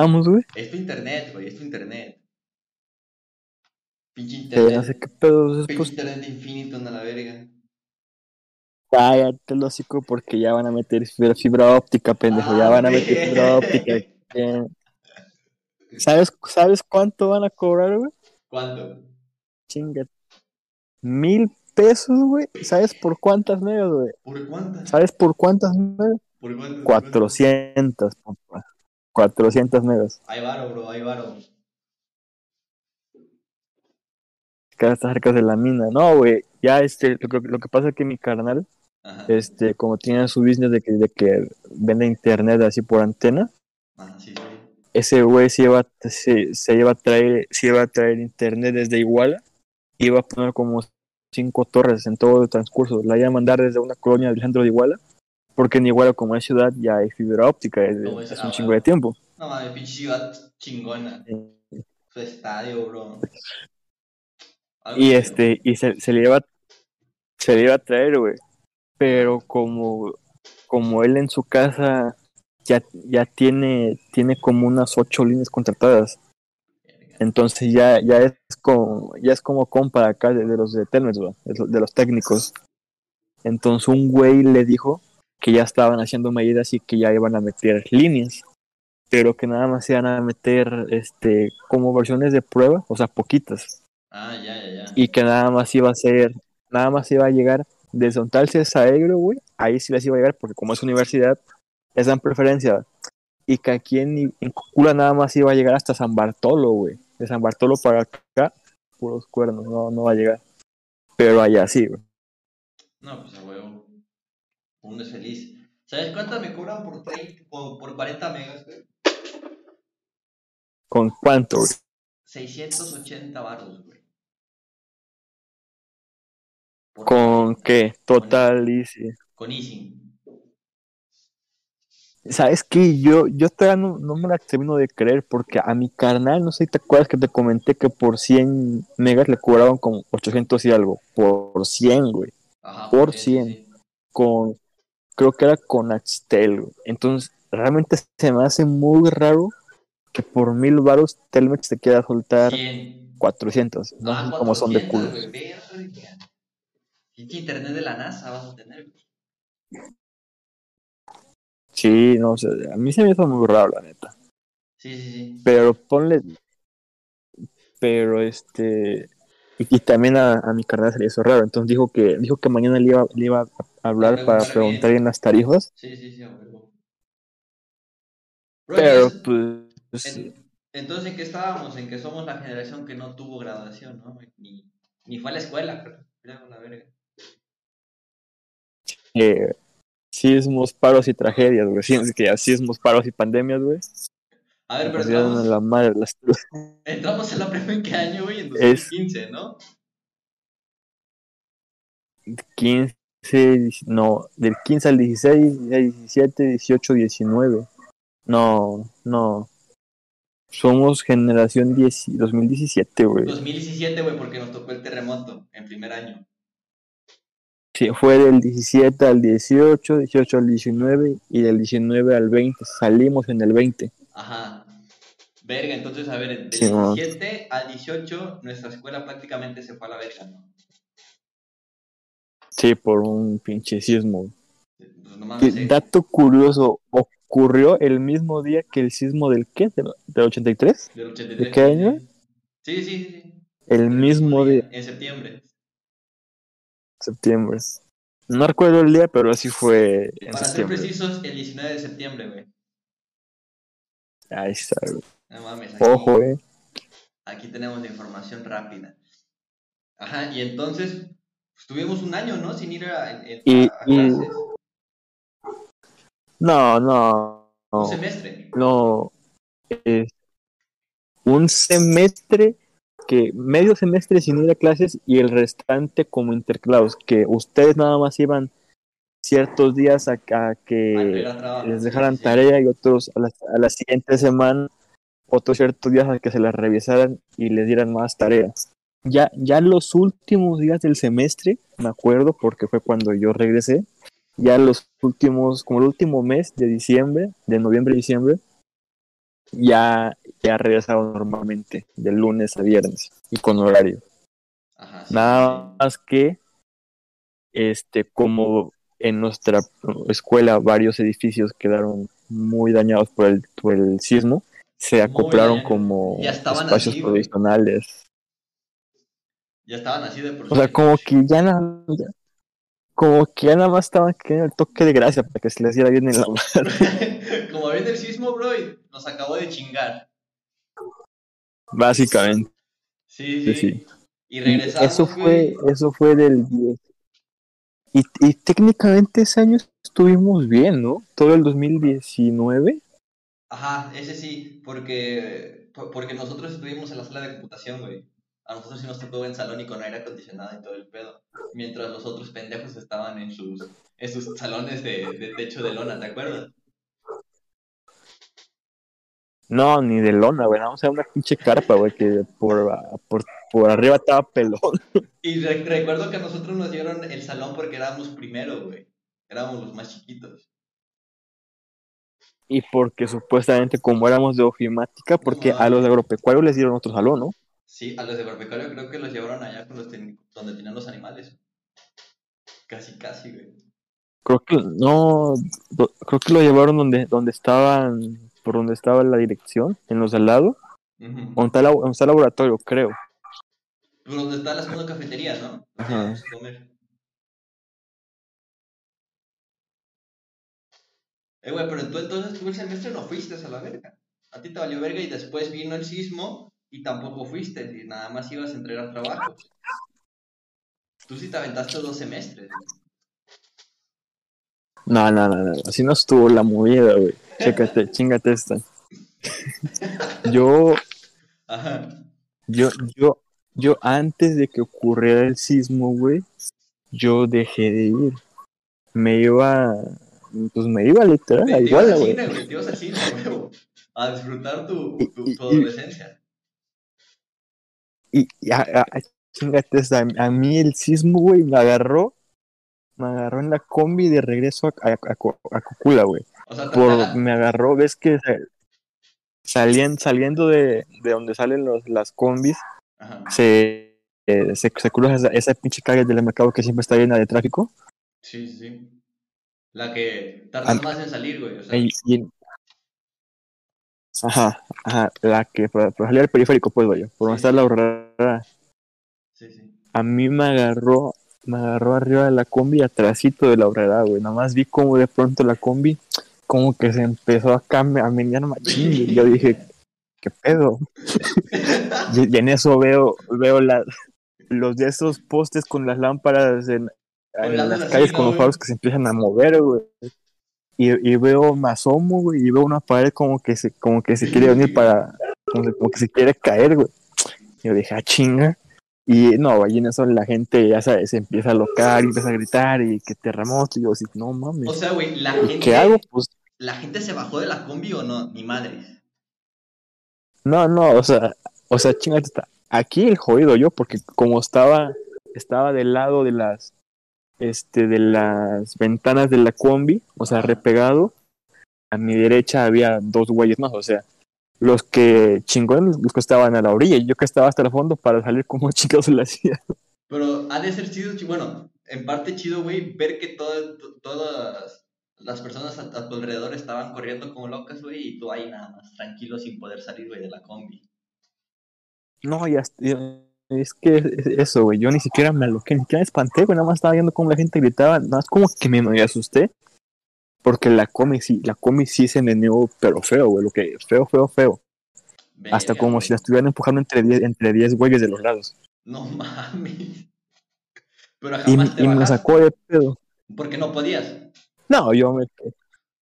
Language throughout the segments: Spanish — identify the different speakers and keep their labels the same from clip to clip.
Speaker 1: Vamos, güey.
Speaker 2: Es tu internet, güey, es tu internet. Pinche internet.
Speaker 1: no sé qué pedo es
Speaker 2: Pinche
Speaker 1: pues
Speaker 2: internet infinito en la verga.
Speaker 1: cállate el hocico porque ya van a meter fibra, fibra óptica, pendejo. ya
Speaker 2: Ah,
Speaker 1: van a meter fibra óptica. Eh, ¿Sabes, ¿Sabes cuánto van a cobrar, güey?
Speaker 2: ¿Cuánto?
Speaker 1: Chinga. Mil pesos, güey. ¿Sabes por cuántas megas, güey?
Speaker 2: ¿Por cuántas?
Speaker 1: ¿Sabes por cuántas megas?
Speaker 2: ¿Por cuántas?
Speaker 1: 400, papá. 400 megas.
Speaker 2: Hay varo, bro, hay varo.
Speaker 1: Que está cerca de la mina. No, güey. Ya, este, lo, que- lo que pasa es que mi carnal,
Speaker 2: Ajá.
Speaker 1: este, como tiene su business de que, de que vende internet así por antena,
Speaker 2: Ajá, sí, sí.
Speaker 1: ese güey se iba, se, se iba a traer, se iba a traer internet desde Iguala, iba a poner como cinco torres en todo el transcurso, la iba a mandar desde una colonia del centro de Iguala, porque en Iguala como es ciudad ya hay fibra óptica, es,
Speaker 2: No, es-
Speaker 1: es
Speaker 2: ah,
Speaker 1: un chingo de tiempo.
Speaker 2: No mames, pinche ciudad chingona. Su estadio, bro. Algo
Speaker 1: Y este, y se, se le iba, se le iba a traer, güey, pero como, como él en su casa ya, ya tiene, tiene como unas ocho líneas contratadas. Entonces ya, ya es como, ya es como compa acá de, de los de Telmex, de los técnicos. Entonces un güey le dijo que ya estaban haciendo medidas y que ya iban a meter líneas, pero que nada más iban a meter este como versiones de prueba, o sea, poquitas,
Speaker 2: Ah, ya, ya, ya.
Speaker 1: y que nada más iba a ser, nada más iba a llegar desde un tal Cesaegro, güey, ahí sí les iba a llegar, porque como es universidad, les dan preferencia, y que aquí en, en nada más iba a llegar hasta San Bartolo, güey, de San Bartolo para acá, puros cuernos, no, no va a llegar, pero allá sí, güey.
Speaker 2: No, pues a. Uno es feliz. ¿Sabes cuántas me cobran por, 30, por, por 40 megas, güey?
Speaker 1: ¿Con cuánto, güey?
Speaker 2: 680 baros, güey. Por
Speaker 1: ¿Con
Speaker 2: 40.
Speaker 1: qué? Total, easy.
Speaker 2: Con Easy.
Speaker 1: ¿Sabes qué? Yo, yo todavía no, no me la termino de creer porque a mi carnal, no sé si te acuerdas que te comenté que por 100 megas le cobraban como 800 y algo. Por 100, güey.
Speaker 2: Ajá.
Speaker 1: Por
Speaker 2: sí,
Speaker 1: 100.
Speaker 2: sí, sí.
Speaker 1: Con, creo que era con Axtel. Entonces, realmente se me hace muy raro que por mil varos Telmex te quiera soltar
Speaker 2: 100.
Speaker 1: 400. No sé cómo son de
Speaker 2: 400,
Speaker 1: culo.
Speaker 2: Pinche internet de la NASA vas a tener.
Speaker 1: Sí, no sé. A mí se me hizo muy raro, la neta.
Speaker 2: Sí, sí, sí.
Speaker 1: Pero ponle. Pero este. Y, y también a, a mi carnal se le hizo raro. Entonces dijo que dijo que mañana le iba, le iba a hablar para
Speaker 2: preguntar bien.
Speaker 1: bien las tarifas.
Speaker 2: Sí, sí, sí, huevo. Bro,
Speaker 1: Pero pues.
Speaker 2: en- entonces, ¿en qué estábamos? En que somos la generación que no tuvo graduación, ¿no? Ni, ni fue a la escuela, creo. Mira, la verga.
Speaker 1: Eh, sismos, paros y tragedias, güey. Sí, es que ya sismos, paros y pandemias, güey.
Speaker 2: A ver, pero entramos,
Speaker 1: en la madre las
Speaker 2: entramos en la prepa en qué año, güey? En
Speaker 1: Es-
Speaker 2: 2015, ¿no?
Speaker 1: 15, dieci- no, del 15 al 16, 17, 18, 19. No, no. Somos generación 10 2017, güey.
Speaker 2: 2017, güey, porque nos tocó el terremoto en primer año.
Speaker 1: Sí, fue del 17 al 18, 18 al 19 y del 19 al 20. Salimos en el 20.
Speaker 2: Ajá. Verga, entonces, a ver, del
Speaker 1: Sí, no.
Speaker 2: 17 al 18, nuestra escuela prácticamente se fue a la verga, ¿no?
Speaker 1: Sí, por un pinche sismo.
Speaker 2: Pues no
Speaker 1: dato curioso, ocurrió el mismo día que el sismo del qué? ¿Del, del 83?
Speaker 2: Del 83.
Speaker 1: ¿De qué año?
Speaker 2: Sí, sí, sí. sí.
Speaker 1: El mismo día,
Speaker 2: En septiembre.
Speaker 1: septiembre. No recuerdo el día, pero así fue en
Speaker 2: Para ser
Speaker 1: septiembre.
Speaker 2: precisos, el 19 de septiembre, güey.
Speaker 1: Ahí está, güey.
Speaker 2: No mames. Aquí,
Speaker 1: Ojo, eh.
Speaker 2: Aquí tenemos la información rápida. Ajá, y entonces pues, tuvimos un año, ¿no? Sin ir a,
Speaker 1: Y- y-
Speaker 2: clases.
Speaker 1: No, no,
Speaker 2: Un semestre.
Speaker 1: No. eh, un semestre que medio semestre sin ir a clases y el restante como intercalados, que ustedes nada más iban ciertos días a, que les dejaran tarea y otros a la, a la siguiente semana, otros ciertos días a que se las revisaran y les dieran más tareas. Ya, ya los últimos días del semestre, me acuerdo porque fue cuando yo regresé, ya los últimos, como el último mes de diciembre, de noviembre y diciembre, ya, ya regresaron normalmente, de lunes a viernes y con horario.
Speaker 2: Ajá, sí,
Speaker 1: Nada
Speaker 2: sí.
Speaker 1: más que, este, como en nuestra escuela varios edificios quedaron muy dañados por el, por el sismo, se acoplaron como espacios
Speaker 2: así,
Speaker 1: provisionales.
Speaker 2: Ya estaban así de por
Speaker 1: O sea, como que ya nada, como que ya nada más estaban queriendo el toque de gracia para que se les diera bien en la mano,
Speaker 2: Como viene el sismo, bro, y nos acabó de chingar.
Speaker 1: básicamente.
Speaker 2: Sí,
Speaker 1: Sí,
Speaker 2: sí.
Speaker 1: sí.
Speaker 2: Y
Speaker 1: Y
Speaker 2: regresamos,
Speaker 1: eso fue,
Speaker 2: güey.
Speaker 1: eso fue del 10. Y, y técnicamente ese año estuvimos bien, ¿no? Todo el 2019.
Speaker 2: Ajá, ese sí, porque, por- porque nosotros estuvimos en la sala de computación, güey. A nosotros sí nos tocó en salón y con aire acondicionado y todo el pedo. Mientras los otros pendejos estaban en sus, en sus salones de, de techo de lona, ¿te acuerdas?
Speaker 1: No, ni de lona, güey. Vamos a ver una pinche carpa, güey, que por, por, por arriba estaba pelón.
Speaker 2: Y re- recuerdo que a nosotros nos dieron el salón porque éramos primero, güey. Éramos los más chiquitos.
Speaker 1: Y porque supuestamente, como éramos de ofimática, porque a los de agropecuarios les dieron otro salón, ¿no?
Speaker 2: Sí, a los de Barbecario creo que los llevaron allá con los ten- donde tenían los animales. Casi, casi, güey.
Speaker 1: Creo que no, creo que lo llevaron donde, donde estaban, por donde estaba la dirección, en los de al lado,
Speaker 2: Ujú.
Speaker 1: donde está, la- donde está el laboratorio, creo.
Speaker 2: Por donde está la segunda cafetería, ¿no?
Speaker 1: Ajá.
Speaker 2: Eh, güey, pero tú entonces tú el semestre no fuiste a la verga. A ti te valió verga y después vino el sismo y tampoco fuiste. Y nada más ibas a entregar trabajos. Tú sí te aventaste dos semestres. güey.
Speaker 1: No, no, no, no, así no estuvo la movida, güey. Chécate, chingate esta. Yo,
Speaker 2: Ajá.
Speaker 1: yo, yo, yo antes de que ocurriera el sismo, güey, yo dejé de ir. Me iba, pues me iba literal,
Speaker 2: Te,
Speaker 1: igual,
Speaker 2: al
Speaker 1: güey.
Speaker 2: güey. Te ibas al cine, huevo. A disfrutar tu, adolescencia.
Speaker 1: Y, y a, a- a- chingate esta, a mí el sismo, güey, me agarró, me agarró en la combi de regreso a, a, a a Cocula, güey.
Speaker 2: O sea, te
Speaker 1: por, me agarró, ves que sa- salían, saliendo de, de donde salen los, las combis,
Speaker 2: Ajá.
Speaker 1: se, eh, se, se cruza esa, esa pinche calle del mercado que siempre está llena de tráfico.
Speaker 2: Sí, sí. La que tardas
Speaker 1: Al-
Speaker 2: más en salir, güey. O sea,
Speaker 1: Y, y- ajá, ajá, la que por salir al periférico, pues vaya, por donde está la horrera.
Speaker 2: sí, sí.
Speaker 1: A mí me agarró, me agarró arriba de la combi, atrásito de la horrera, güey. Nada más vi como de pronto la combi, como que se empezó a cambiar, a menear machín. Y yo dije, ¿qué pedo? Y, en eso veo, veo la- los de esos postes con las lámparas en, las calles
Speaker 2: ¿no,
Speaker 1: con los faros que se empiezan a mover, güey. Y, y veo, me asomo, güey, y veo una pared como que se, como que se quiere venir para, como, que se quiere caer, güey. Y yo dije, ah, chinga. Y no, y en eso la gente, ya sabes, se empieza a locar y empieza a gritar y que terremoto. Y yo así, no mames.
Speaker 2: O sea, güey, la
Speaker 1: ¿Y
Speaker 2: gente.
Speaker 1: qué hago? Pues
Speaker 2: ¿La gente se bajó de la combi o no? Ni madre.
Speaker 1: No, no, o sea, o sea, chingate está. Aquí el jodido yo, porque como estaba, estaba del lado de las, este, de las ventanas de la combi, o sea, repegado, a mi derecha había dos güeyes más, o sea, los que chingones, los que estaban a la orilla, y yo que estaba hasta el fondo para salir como chicos se la hacía.
Speaker 2: Pero ha de ser chido, chi- bueno, en parte chido, güey, ver que todas to- todas las personas a, a tu alrededor estaban corriendo como locas, güey, y tú ahí nada más, tranquilo, sin poder salir, güey, de la combi.
Speaker 1: No, ya, ya- es que es- eso, güey, yo ni siquiera me aloqué, ni siquiera me espanté, güey, nada más estaba viendo cómo la gente gritaba, nada más como que me, me asusté, porque la comi sí, la comi sí se meneó, pero feo, güey, lo que, feo, feo, feo. Hasta como
Speaker 2: güey.
Speaker 1: si la estuvieran empujando entre 10 entre 10 güeyes de los lados.
Speaker 2: No mames. Pero
Speaker 1: Y,
Speaker 2: jamás te
Speaker 1: y me sacó de pedo.
Speaker 2: porque no podías.
Speaker 1: No, yo me.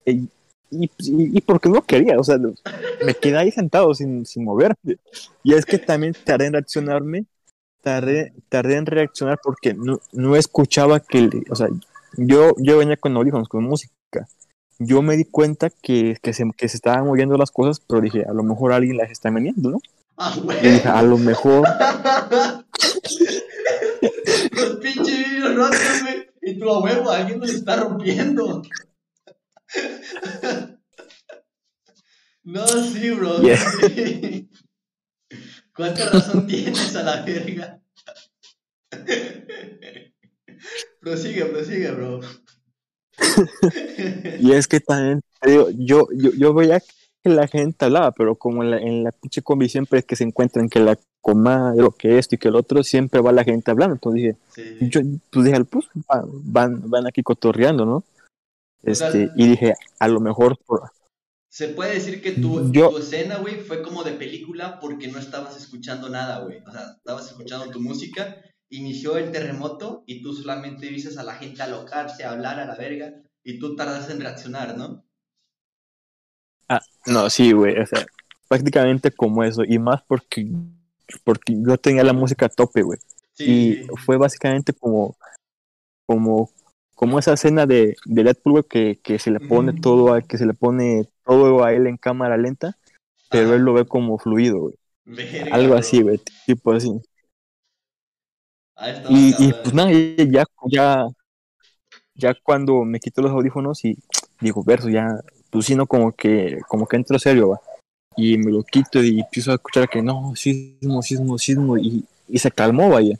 Speaker 1: Y, y, y porque no quería, o sea, me quedé ahí sentado sin, sin moverme. Y es que también tardé en reaccionarme, tardé, tardé en reaccionar porque no, no escuchaba que, o sea, yo, yo venía con audífonos, con música. Yo me di cuenta que, que, se, que se estaban moviendo las cosas, pero dije, a lo mejor alguien las está meneando, ¿no?
Speaker 2: Ah, güey.
Speaker 1: dije, a lo mejor
Speaker 2: Los pinches vidrios rotos, güey. Y tu a huevo, alguien los está rompiendo. No, sí, bro.
Speaker 1: Yeah.
Speaker 2: sí. ¿Cuánta razón tienes a la verga? prosigue, prosigue, bro.
Speaker 1: Y es que también, digo, yo, yo, yo veía la gente hablaba, pero como en la, en la pinche combi siempre es que se encuentran que la comadre o que esto y que el otro, siempre va la gente hablando. Entonces dije,
Speaker 2: Sí.
Speaker 1: yo pues dije, pues van, van, aquí cotorreando, ¿no?
Speaker 2: O sea,
Speaker 1: Este, y dije, a lo mejor por,
Speaker 2: Se puede decir que tu,
Speaker 1: Yo-
Speaker 2: tu escena, güey, fue como de película porque no estabas escuchando nada, güey. O sea, estabas escuchando tu música, inició el terremoto y tú solamente dices a la gente alocarse, hablar a la verga y tú tardas en reaccionar, ¿no?
Speaker 1: No, sí, güey, o sea, prácticamente como eso, y más porque, porque yo tenía la música a tope, güey,
Speaker 2: Sí,
Speaker 1: y fue básicamente como, como, como esa escena de, de Deadpool, güey, que, que se le pone todo a, que se le pone todo a él en cámara lenta, pero él lo ve como fluido, güey,
Speaker 2: Verga,
Speaker 1: algo así, güey, tipo así. Y, y pues nada, ya, ya, ya cuando me quito los audífonos y digo, verso, ya, pues sí, no, como que, como que entro serio, va. Y me lo quito y empiezo a escuchar que no, sismo, sismo, sismo, y, y se calmó, vaya.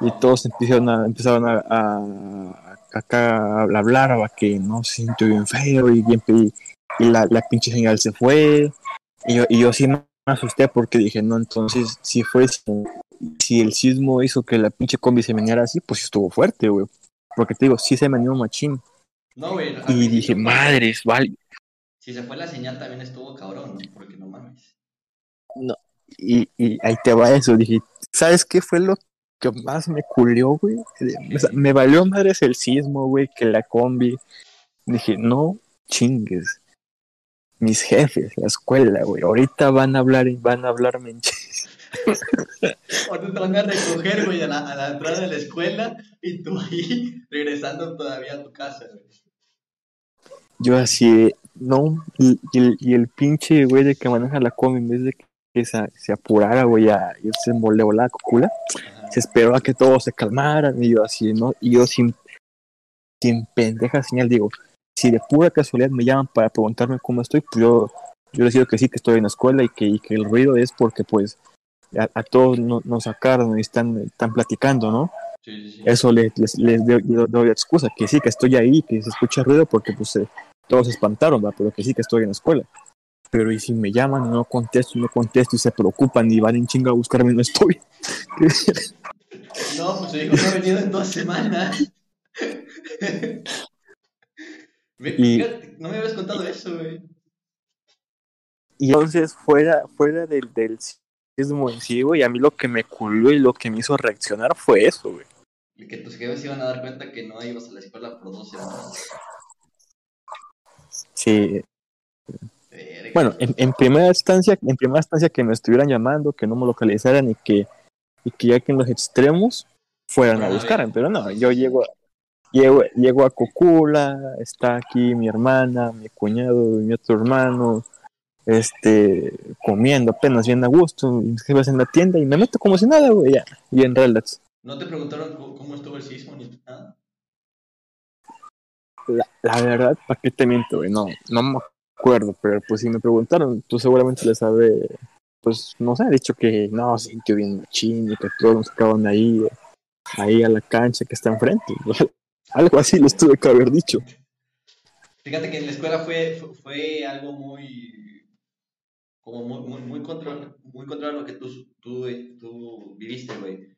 Speaker 1: Y todos empezaron a, empezaron a, a, acá a hablar, va, que no, se sintió bien feo, y, bien, y, y la, la pinche señal se fue. Y yo, y yo sí me asusté porque dije, no, entonces, si fue si el sismo hizo que la pinche combi se meneara así, pues estuvo fuerte, güey. Porque te digo, sí se meneó machín.
Speaker 2: No, güey. al
Speaker 1: Y dije, madres, vale.
Speaker 2: Si se fue la señal también estuvo cabrón, ¿no? Porque no mames.
Speaker 1: Y, y ahí te va eso. Dije, ¿sabes qué fue lo que más me culió, güey? O sea, me valió madres el sismo, güey, que la combi. Dije, no chingues. Mis jefes, la escuela, güey, ahorita van a hablar y van a hablarme en
Speaker 2: Ahorita te van a recoger, güey, a la, a la entrada de la escuela y tú ahí regresando todavía a tu casa, güey.
Speaker 1: Yo así, no, y, y el, y el pinche güey de que maneja la combi, en vez de que se, se apurara, güey, a irse voleo la cocula, se esperó a que todos se calmaran, y yo así, ¿no? Y yo sin, sin pendeja señal digo, si de pura casualidad me llaman para preguntarme cómo estoy, pues yo, yo les digo que sí, que estoy en la escuela y que, y que el ruido es porque pues a, a todos no- nos sacaron y están, están platicando, ¿no?
Speaker 2: Sí, sí, sí.
Speaker 1: Eso les, les, les doy, doy- excusa, que sí, que estoy ahí, que se escucha ruido porque pues eh, todos se espantaron, ¿va? pero que sí, que estoy en la escuela. Pero y si me llaman y no contesto, y no contesto y se preocupan y van en chinga a buscarme no estoy.
Speaker 2: No, pues su hijo no ha venido en dos semanas. Me-
Speaker 1: Y-
Speaker 2: fíjate, no me habías contado eso, güey.
Speaker 1: Y entonces, fuera, fuera del, del sismo en sí, güey, a mí lo que me culió y lo que me hizo reaccionar fue eso, güey.
Speaker 2: Y que tus jefes iban a dar cuenta que no ibas a la escuela por dos semanas.
Speaker 1: Sí, bueno, en, en primera instancia, en primera instancia que me estuvieran llamando, que no me localizaran y que, y que ya que en los extremos fueran a
Speaker 2: Fueran a
Speaker 1: buscaran,
Speaker 2: ver.
Speaker 1: pero no, yo llego, llego, llego a Cocula, está aquí mi hermana, mi cuñado y mi otro hermano, este, comiendo apenas bien a gusto, y jefes en la tienda y me meto como si nada, güey, ya, y en relax.
Speaker 2: ¿No te preguntaron cómo estuvo el sismo ni nada?
Speaker 1: La, la verdad, ¿para qué te miento, güey? No, no me acuerdo, pero pues si me preguntaron, tú seguramente les sabré, pues no sé, he dicho que no, sintió bien machín y que todos nos sacaban ahí, ahí a la cancha que está enfrente. Algo así les tuve que haber dicho.
Speaker 2: Fíjate que en la escuela fue, fue, fue algo muy. como muy, muy, muy, contra, muy contra lo que tú, tú, tú viviste, güey.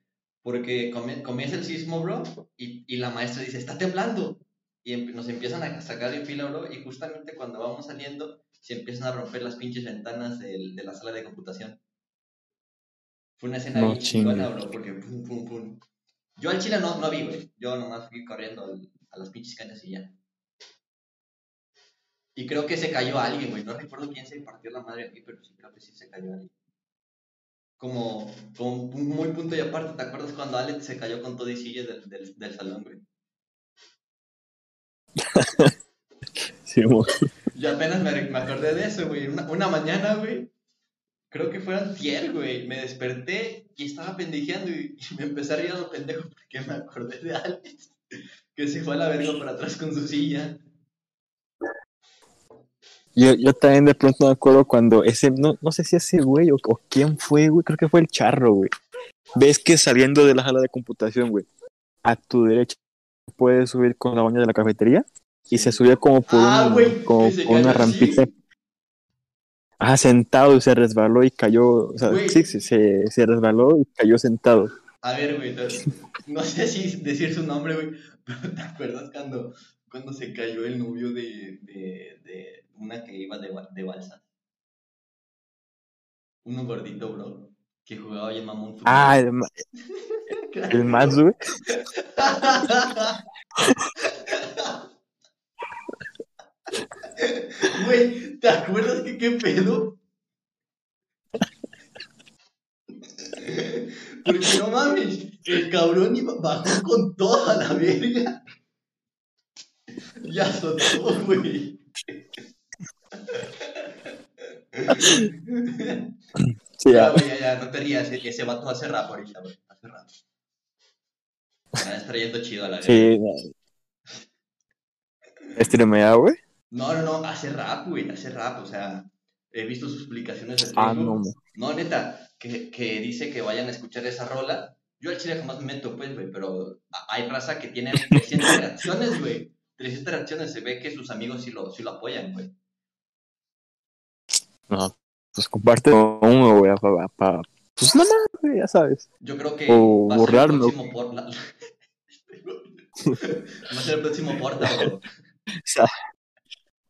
Speaker 2: Porque comienza el sismo, bro, y, y la maestra dice: Está temblando. Y em- nos empiezan a sacar de fila, bro, y justamente cuando vamos saliendo, se empiezan a romper las pinches ventanas del- de la sala de computación. Fue una escena
Speaker 1: No
Speaker 2: bien chingona, bro, porque pum, pum, pum. Yo al chile no, no vi, güey. Yo nomás fui corriendo al- a las pinches canchas y ya. Y creo que se cayó alguien, güey. No recuerdo quién se partió la madre aquí, pero sí creo que sí se cayó alguien. Como, muy punto y aparte, ¿te acuerdas cuando Alex se cayó con todo y silla del, del, del salón, güey?
Speaker 1: Sí,
Speaker 2: Yo apenas me, me acordé de eso, güey. Una, una mañana, güey. Creo que fue antier, güey. Me desperté y estaba pendejeando y, y me empecé a reír a lo pendejo porque me acordé de Alex. Que se fue a la verga para atrás con su silla.
Speaker 1: Yo, yo también de pronto me acuerdo cuando ese, no, no sé si ese güey o, o quién fue, güey, creo que fue el charro, güey. Ves que saliendo de la sala de computación, güey, a tu derecha puedes subir con la baña de la cafetería y se subía como por,
Speaker 2: Ah,
Speaker 1: un- como por una
Speaker 2: así.
Speaker 1: rampita. Ah, sentado y se resbaló y cayó, o sea, sí, sí, se, se resbaló y cayó sentado.
Speaker 2: A ver, güey, no, no sé si decir su nombre, güey, pero ¿te acuerdas cuando, cuando se cayó el novio de, de, de una que iba de, de balsa? Uno gordito, bro, que jugaba bien mamón fútbol.
Speaker 1: Ah, el, ma- el más, güey.
Speaker 2: Güey, ¿te acuerdas que qué pedo? Porque no mames, el cabrón iba, bajó con toda la verga. Ya azotó, güey.
Speaker 1: Sí,
Speaker 2: Ya, ya, ya, no te rías, ese, vato hace rap ahorita, güey, hace rap. Me está trayendo chido a la verga.
Speaker 1: sí. no. Streamea, güey.
Speaker 2: No, no, no, hace rap, güey, hace rap, o sea, he visto sus publicaciones de
Speaker 1: Ah, no.
Speaker 2: No, neta, que, que dice que vayan a escuchar esa rola. Yo al chile jamás me meto, pues, güey, pero hay raza que tiene 300 reacciones, güey. 300 reacciones, se ve que sus amigos sí lo, sí lo apoyan, güey.
Speaker 1: No, pues comparte con uno, güey, para, pa, pues nada más, güey, ya sabes.
Speaker 2: Yo creo que
Speaker 1: O
Speaker 2: va a ser
Speaker 1: borrarme.
Speaker 2: el próximo por... la- va a ser el próximo porta, bro.
Speaker 1: O sea,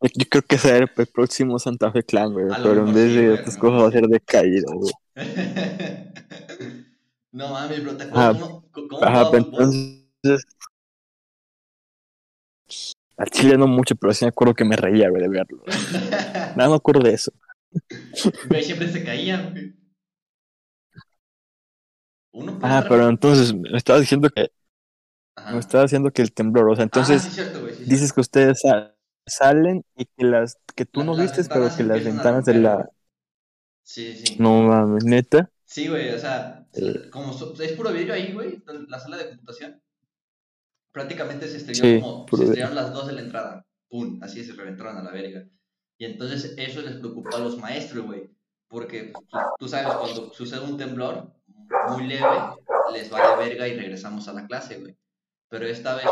Speaker 1: yo creo que será el, el próximo Santa Fe Clan, güey, pero en vez de
Speaker 2: no.
Speaker 1: cosas va a ser de caída, güey.
Speaker 2: No mames, bro, ¿te acuerdas
Speaker 1: Ajá.
Speaker 2: cómo, cómo
Speaker 1: Ajá, pero entonces. Al chile no mucho, pero sí me acuerdo que me reía, güey, de verlo. Nada me acuerdo de eso.
Speaker 2: Güey, siempre se caían, güey. Uno
Speaker 1: Ah, pero entonces me estabas diciendo que
Speaker 2: Ajá.
Speaker 1: me estabas diciendo que el temblor, o sea,
Speaker 2: Ah,
Speaker 1: entonces
Speaker 2: sí, cierto, güey, sí,
Speaker 1: dices que ustedes salen y que las que tú
Speaker 2: La-
Speaker 1: no
Speaker 2: las
Speaker 1: vistes, pero que las ventanas de la.
Speaker 2: Sí, sí.
Speaker 1: no mames, neta.
Speaker 2: Sí, güey, o sea,
Speaker 1: Eh.
Speaker 2: como so- es puro vidrio ahí, güey, la sala de computación. Prácticamente se estrelló
Speaker 1: Sí,
Speaker 2: como, se estrellaron las dos de la entrada. Pum, así se reventaron a la verga. Y entonces eso les preocupó a los maestros, güey. Porque pues, tú, tú sabes, cuando sucede un temblor muy leve, les vale verga y regresamos a la clase, güey. Pero esta vez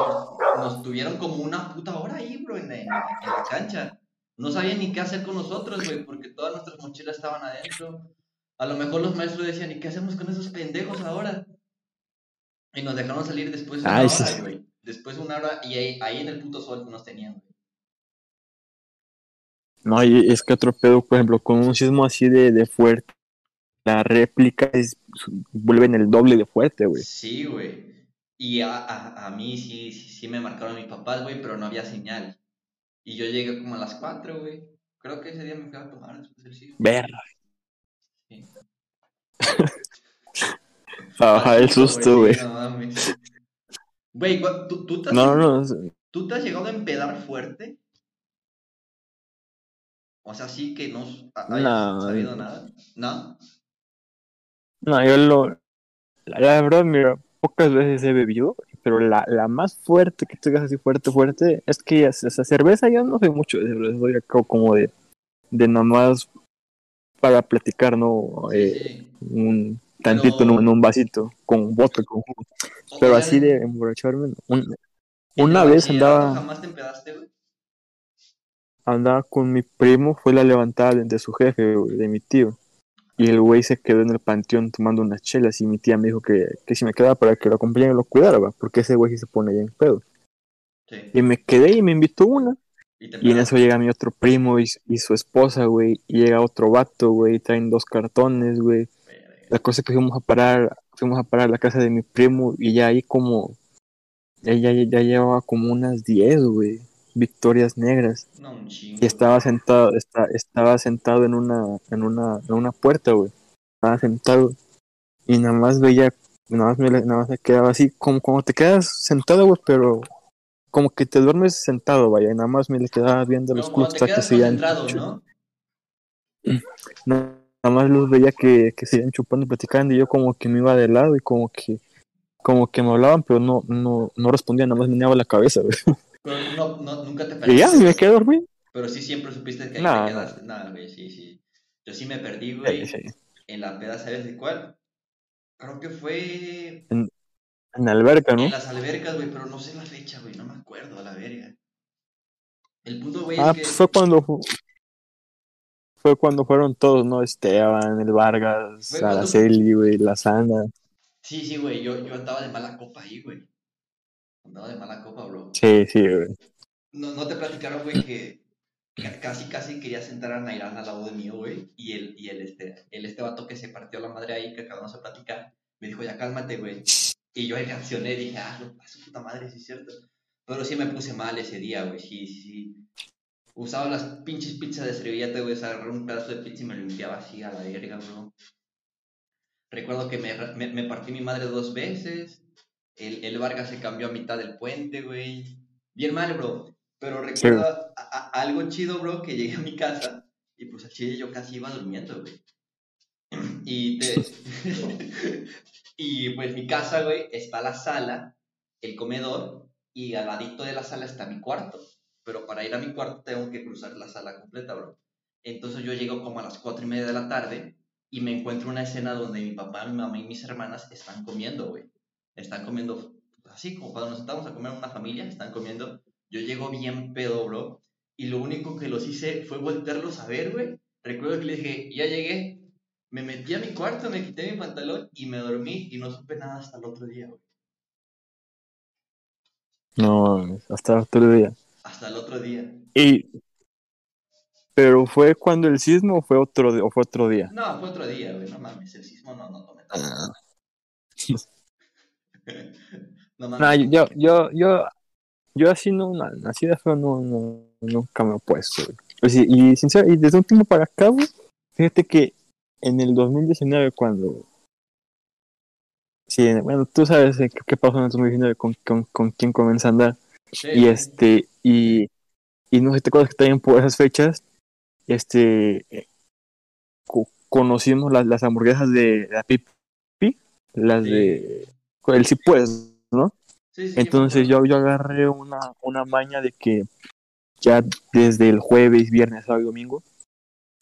Speaker 2: nos, tuvieron como una puta hora ahí, bro, en, la cancha. No sabían ni qué hacer con nosotros, güey, porque todas nuestras mochilas estaban adentro. A lo mejor los maestros decían, ¿y qué hacemos con esos pendejos ahora? Y nos dejaron salir después de una
Speaker 1: Ay,
Speaker 2: hora,
Speaker 1: sí.
Speaker 2: güey. Después de una hora, y ahí, ahí en el puto sol nos tenían, güey.
Speaker 1: No, y es que otro pedo, por ejemplo, con un sismo así de, de fuerte, la réplica es, vuelven el doble de fuerte, güey.
Speaker 2: Sí, güey. Y a, a, a mí sí, sí, sí me marcaron mis papás, güey, pero no había señal. Y yo llegué como a las 4, güey. Creo que ese día me fui a tomar después del sismo.
Speaker 1: Verga.
Speaker 2: Sí.
Speaker 1: Ajá, el susto, güey.
Speaker 2: Sí, no mames. Güey, ¿cu- ¿tú, tú, te has,
Speaker 1: No, no, no.
Speaker 2: ¿tú te has llegado a empedar fuerte? O sea, sí que no hayas
Speaker 1: No.
Speaker 2: sabido nada. ¿No?
Speaker 1: No, yo lo. La verdad, mira, pocas veces he bebido, pero la, la más fuerte que tengas así fuerte, fuerte, es que esa cerveza yo no soy mucho de cerveza, soy acá como de, de nada más para platicar, ¿no? Eh, un tantito en, un, en un vasito, con vodka, con jugo. Pero así de emborracharme, no. Un-
Speaker 2: ¿en
Speaker 1: una vez andaba,
Speaker 2: ¿Jamás te empedaste, güey?
Speaker 1: andaba con mi primo, fue la levantada de, de su jefe, güey, de mi tío. Y el güey se quedó en el panteón tomando unas chelas y mi tía me dijo que, que si me quedaba para que lo acompañara y lo cuidara, va, porque ese güey sí se pone ya en pedo.
Speaker 2: Sí.
Speaker 1: Y me quedé y me invitó una.
Speaker 2: Y,
Speaker 1: Y en eso llega mi otro primo y, y su esposa, güey. Y llega otro vato, güey. Traen dos cartones, güey. La cosa es que fuimos a parar, fuimos a parar a la casa de mi primo y ya ahí como, ella ya, ya llevaba como unas 10, güey. Victorias negras.
Speaker 2: No, un chingo.
Speaker 1: Y estaba sentado, está, estaba sentado en una, en una, en una puerta, güey. Estaba sentado. Y nada más veía, nada más me, nada más me quedaba así, como como te quedas sentado, güey, pero como que te duermes sentado, vaya, y nada más me le quedaba viendo los culos que se iban. Nada más los veía que, que se iban chupando y platicando, y yo como que me iba de lado y como que, como que me hablaban, pero no, no, no respondía, nada más me meneaba la cabeza, güey.
Speaker 2: Pero no, no, nunca te
Speaker 1: Y ya,
Speaker 2: perdiste.
Speaker 1: me quedé dormido.
Speaker 2: Pero sí siempre supiste que ahí
Speaker 1: No,
Speaker 2: te quedaste. Nada, güey, sí, sí. Yo sí me perdí, güey,
Speaker 1: Sí, sí.
Speaker 2: en la peda, ¿sabes de cuál? Creo que fue
Speaker 1: En, en alberca, ¿no?
Speaker 2: en las albercas, güey, pero no sé la fecha, güey, no me acuerdo, a la verga. El punto, güey,
Speaker 1: Ah,
Speaker 2: es que...
Speaker 1: pues fue cuando fu- fue cuando fueron todos, ¿no? Esteban, el Vargas, Araceli, güey, la Sana.
Speaker 2: Sí, sí, güey, yo, yo andaba de mala copa ahí, güey. Andaba de mala copa, bro.
Speaker 1: Sí, sí, güey.
Speaker 2: No, no te platicaron, güey, que ca- casi, casi quería sentar a Nairán al lado de mío, güey. Y el, y el, este, el este vato que se partió la madre ahí, que acabamos de platicar, me dijo, ya cálmate, güey. Y yo ahí reaccioné, dije, ah, lo paso puta madre, sí es cierto. Pero sí me puse mal ese día, güey, sí, sí, sí. Usaba las pinches pizzas de servilleta, güey, agarré un pedazo de pizza y me limpiaba así a la verga, bro. Recuerdo que me, me, me partí mi madre dos veces. El, el Vargas se cambió a mitad del puente, güey. Bien mal, bro. Pero recuerdo a- a- algo chido, bro, que llegué a mi casa y pues al chile yo casi iba durmiendo, güey. Y te... y pues mi casa, güey, está la sala, el comedor y al ladito de la sala está mi cuarto. Pero para ir a mi cuarto tengo que cruzar la sala completa, bro. Entonces yo llego como a las cuatro y media de la tarde y me encuentro una escena donde mi papá, mi mamá y mis hermanas están comiendo, güey. Están comiendo así como cuando nos sentamos a comer una familia, están comiendo. Yo llego bien pedo, bro. Y lo único que los hice fue voltearlos a ver, güey. Recuerdo que le dije, ya llegué. Me metí a mi cuarto, me quité mi pantalón y me dormí y no supe nada hasta el otro día, güey.
Speaker 1: No, hasta otro día.
Speaker 2: Hasta el otro día.
Speaker 1: Y pero fue cuando el sismo o fue otro o fue otro día.
Speaker 2: No, fue otro día, güey. No mames, el sismo no, no tanto.
Speaker 1: Ah.
Speaker 2: no.
Speaker 1: Nah, yo, yo, yo, yo así no, así de feo no, no, nunca me he puesto. güey. Pues sí, y sincero, y desde un tiempo para acá, güey, fíjate que en el 2019 cuando sí, bueno, tú sabes eh, qué, qué pasó en el 2019 con, con, con quién comienza a andar
Speaker 2: Sí,
Speaker 1: y este y, y no sé si te acuerdas que también por esas fechas este eh, co- conocimos las, las hamburguesas de la Pipi, las
Speaker 2: Sí.
Speaker 1: de el sí puedes, ¿no?
Speaker 2: sí, sí, me
Speaker 1: Entonces yo, yo agarré una, una maña de que ya desde el jueves, viernes, sábado y domingo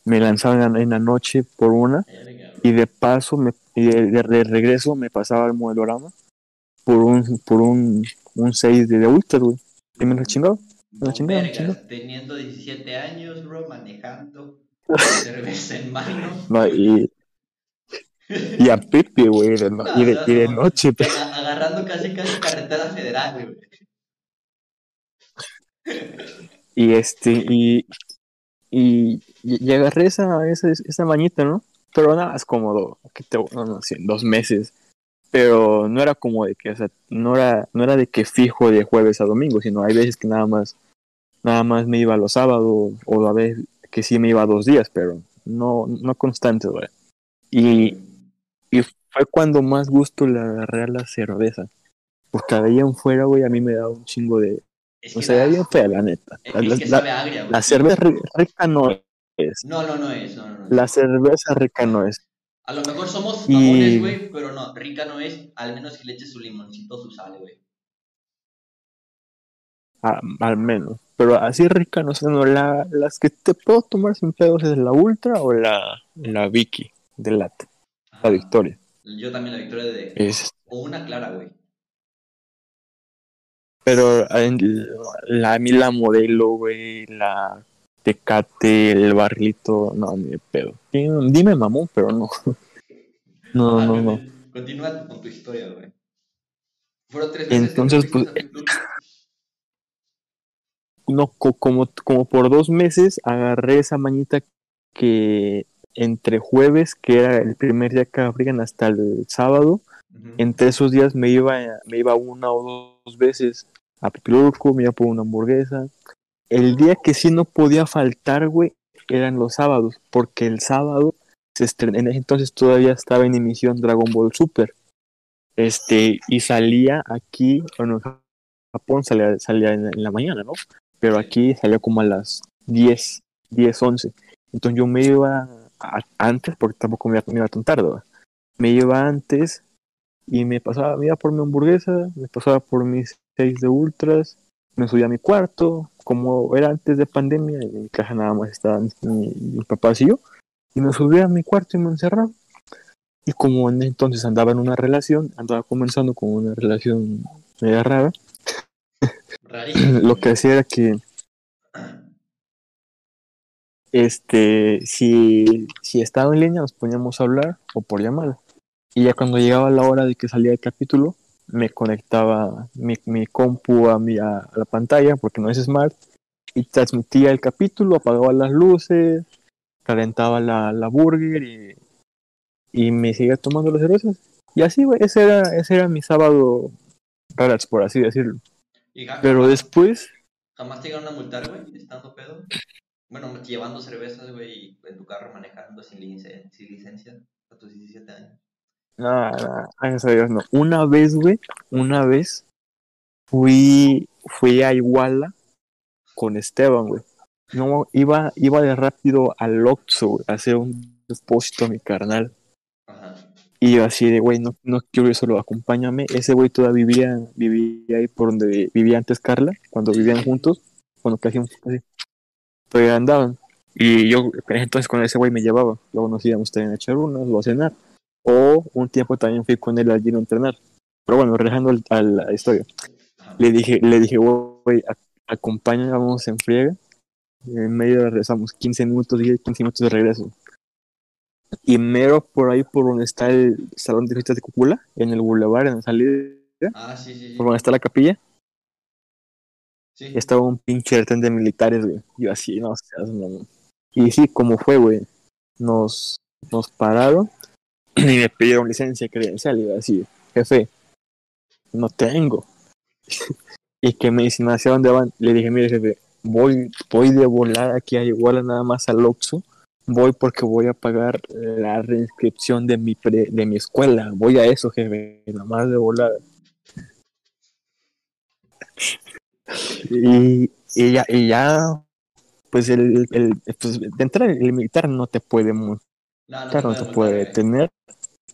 Speaker 1: me lanzaban en, la noche por una y de paso me, y de, de- regreso me pasaba al modelorama por un por un, un 6 de, de Ultra, güey. Y me lo chingaba.
Speaker 2: vergas,
Speaker 1: chingada.
Speaker 2: teniendo 17 años, bro, manejando, cerveza en mano.
Speaker 1: No, y, y a Pepe, güey, de no- y, de, y de noche.
Speaker 2: Agarrando casi casi carretera federal, güey.
Speaker 1: Y este, y, y, y agarré esa, esa, esa mañita, ¿no? Pero nada, es como, do- que te, no, no sé, dos meses. Pero no era como de que, o sea, no era, no era de que fijo de jueves a domingo, sino hay veces que nada más, nada más me iba los sábados, o a veces que sí me iba dos días, pero no, no constante, güey. Y, y fue cuando más gusto le agarré a la cerveza. Porque de ahí en fuera, güey, a mí me daba un chingo de...
Speaker 2: Es
Speaker 1: O sea,
Speaker 2: da-
Speaker 1: bien fea, la neta.
Speaker 2: es
Speaker 1: La,
Speaker 2: que
Speaker 1: la-
Speaker 2: sabe agria, güey.
Speaker 1: la cerveza ri- rica no es.
Speaker 2: No, no, no es, no, no, no.
Speaker 1: La cerveza rica no es.
Speaker 2: A lo mejor somos mamones, güey, pero no, rica no es, al menos que le eches su limoncito, su sal, güey.
Speaker 1: a- al menos. Pero así rica no sé, no, la, las que te puedo tomar sin pedos es la Ultra o la, la Vicky de lata, la. Victoria.
Speaker 2: Yo también la victoria de...
Speaker 1: Es,
Speaker 2: O una clara, güey.
Speaker 1: pero en la, a mí la modelo, güey, la Tecate, el barrilito, no, ni de pedo. Dime, mamón, pero no. No,
Speaker 2: Ajá,
Speaker 1: no, no.
Speaker 2: Continúa con tu historia, güey. Fueron tres veces
Speaker 1: Entonces, pues, no, co- como, como por dos meses agarré esa mañita que entre jueves, que era el primer día que abrían, hasta el sábado, entre esos días me iba, me iba una o dos veces a Pipilurco, me iba por una hamburguesa. El día que sí no podía faltar, güey, eran los sábados, porque el sábado se en ese entonces todavía estaba en emisión Dragon Ball Super. Este, y salía aquí, bueno, en Japón salía, salía en, en la mañana, ¿no? Pero aquí salía como a las 10, 10, 11. Entonces yo me iba antes, porque tampoco me iba, me iba tan tarde, ¿va? Me iba antes y me pasaba, me iba por mi hamburguesa, me pasaba por mis 6 de ultras me subí a mi cuarto, como era antes de pandemia, en mi casa nada más estaban mi, mi papá y yo, y me subí a mi cuarto y me encerraba. Y como en entonces andaba en una relación, andaba comenzando con una relación media rara, lo que hacía era que este si, si estaba en línea nos poníamos a hablar o por llamada. Y ya cuando llegaba la hora de que salía el capítulo, me conectaba mi, mi compu a, mi, a, la pantalla, porque no es smart, y transmitía el capítulo, apagaba las luces, calentaba la, la burger y, y me seguía tomando las cervezas. Y así, güey, ese era, ese era mi sábado relax, por así decirlo. Pero después,
Speaker 2: ¿Jamás te llegaron a multar, güey, estando pedo? Bueno, llevando cervezas, güey, en tu carro manejando sin, licencia, sin licencia a tus 17 años.
Speaker 1: nada, nada, gracias a Dios, no. Una vez, güey, una vez fui, fui a Iguala con Esteban, güey. No, iba, iba de rápido al Oxxo, güey, a hacer un depósito a mi carnal.
Speaker 2: Ajá.
Speaker 1: Y yo así de, güey, no, no quiero ir solo, acompáñame. Ese güey todavía vivía, vivía ahí por donde vivía antes Carla, cuando vivían juntos, cuando casi, casi todavía andaban. Y yo entonces con ese güey me llevaba. Luego nos íbamos también a echar unas o a cenar. O un tiempo también fui con él al gym a entrenar. Pero bueno, al- a la historia. Le dije, le dije, güey, acompáñame, vamos en friega. Y en medio regresamos 15 minutos y 15 minutos de regreso. Y mero por ahí, por donde está el salón de fiestas de Cucula, en el boulevard, en la salida,
Speaker 2: Ah, sí, sí, sí.
Speaker 1: por donde está la capilla, Estaba un pinche retén de militares, güey. Yo así, no seas. Y sí, como fue, güey. Nos, nos pararon y me pidieron licencia credencial. Y yo así, jefe, no tengo. y que me dicen, ¿hacia dónde van? Le dije, mire, jefe, voy, voy de volada aquí a Iguala nada más al Oxxo. Voy porque voy a pagar la reinscripción de mi, pre- de mi escuela. Voy a eso, jefe, nada más de volada. Y, y ya, y ya, pues el, el pues de entrar el militar no te puede multar,
Speaker 2: No, no
Speaker 1: no
Speaker 2: te
Speaker 1: puede
Speaker 2: güey.
Speaker 1: tener,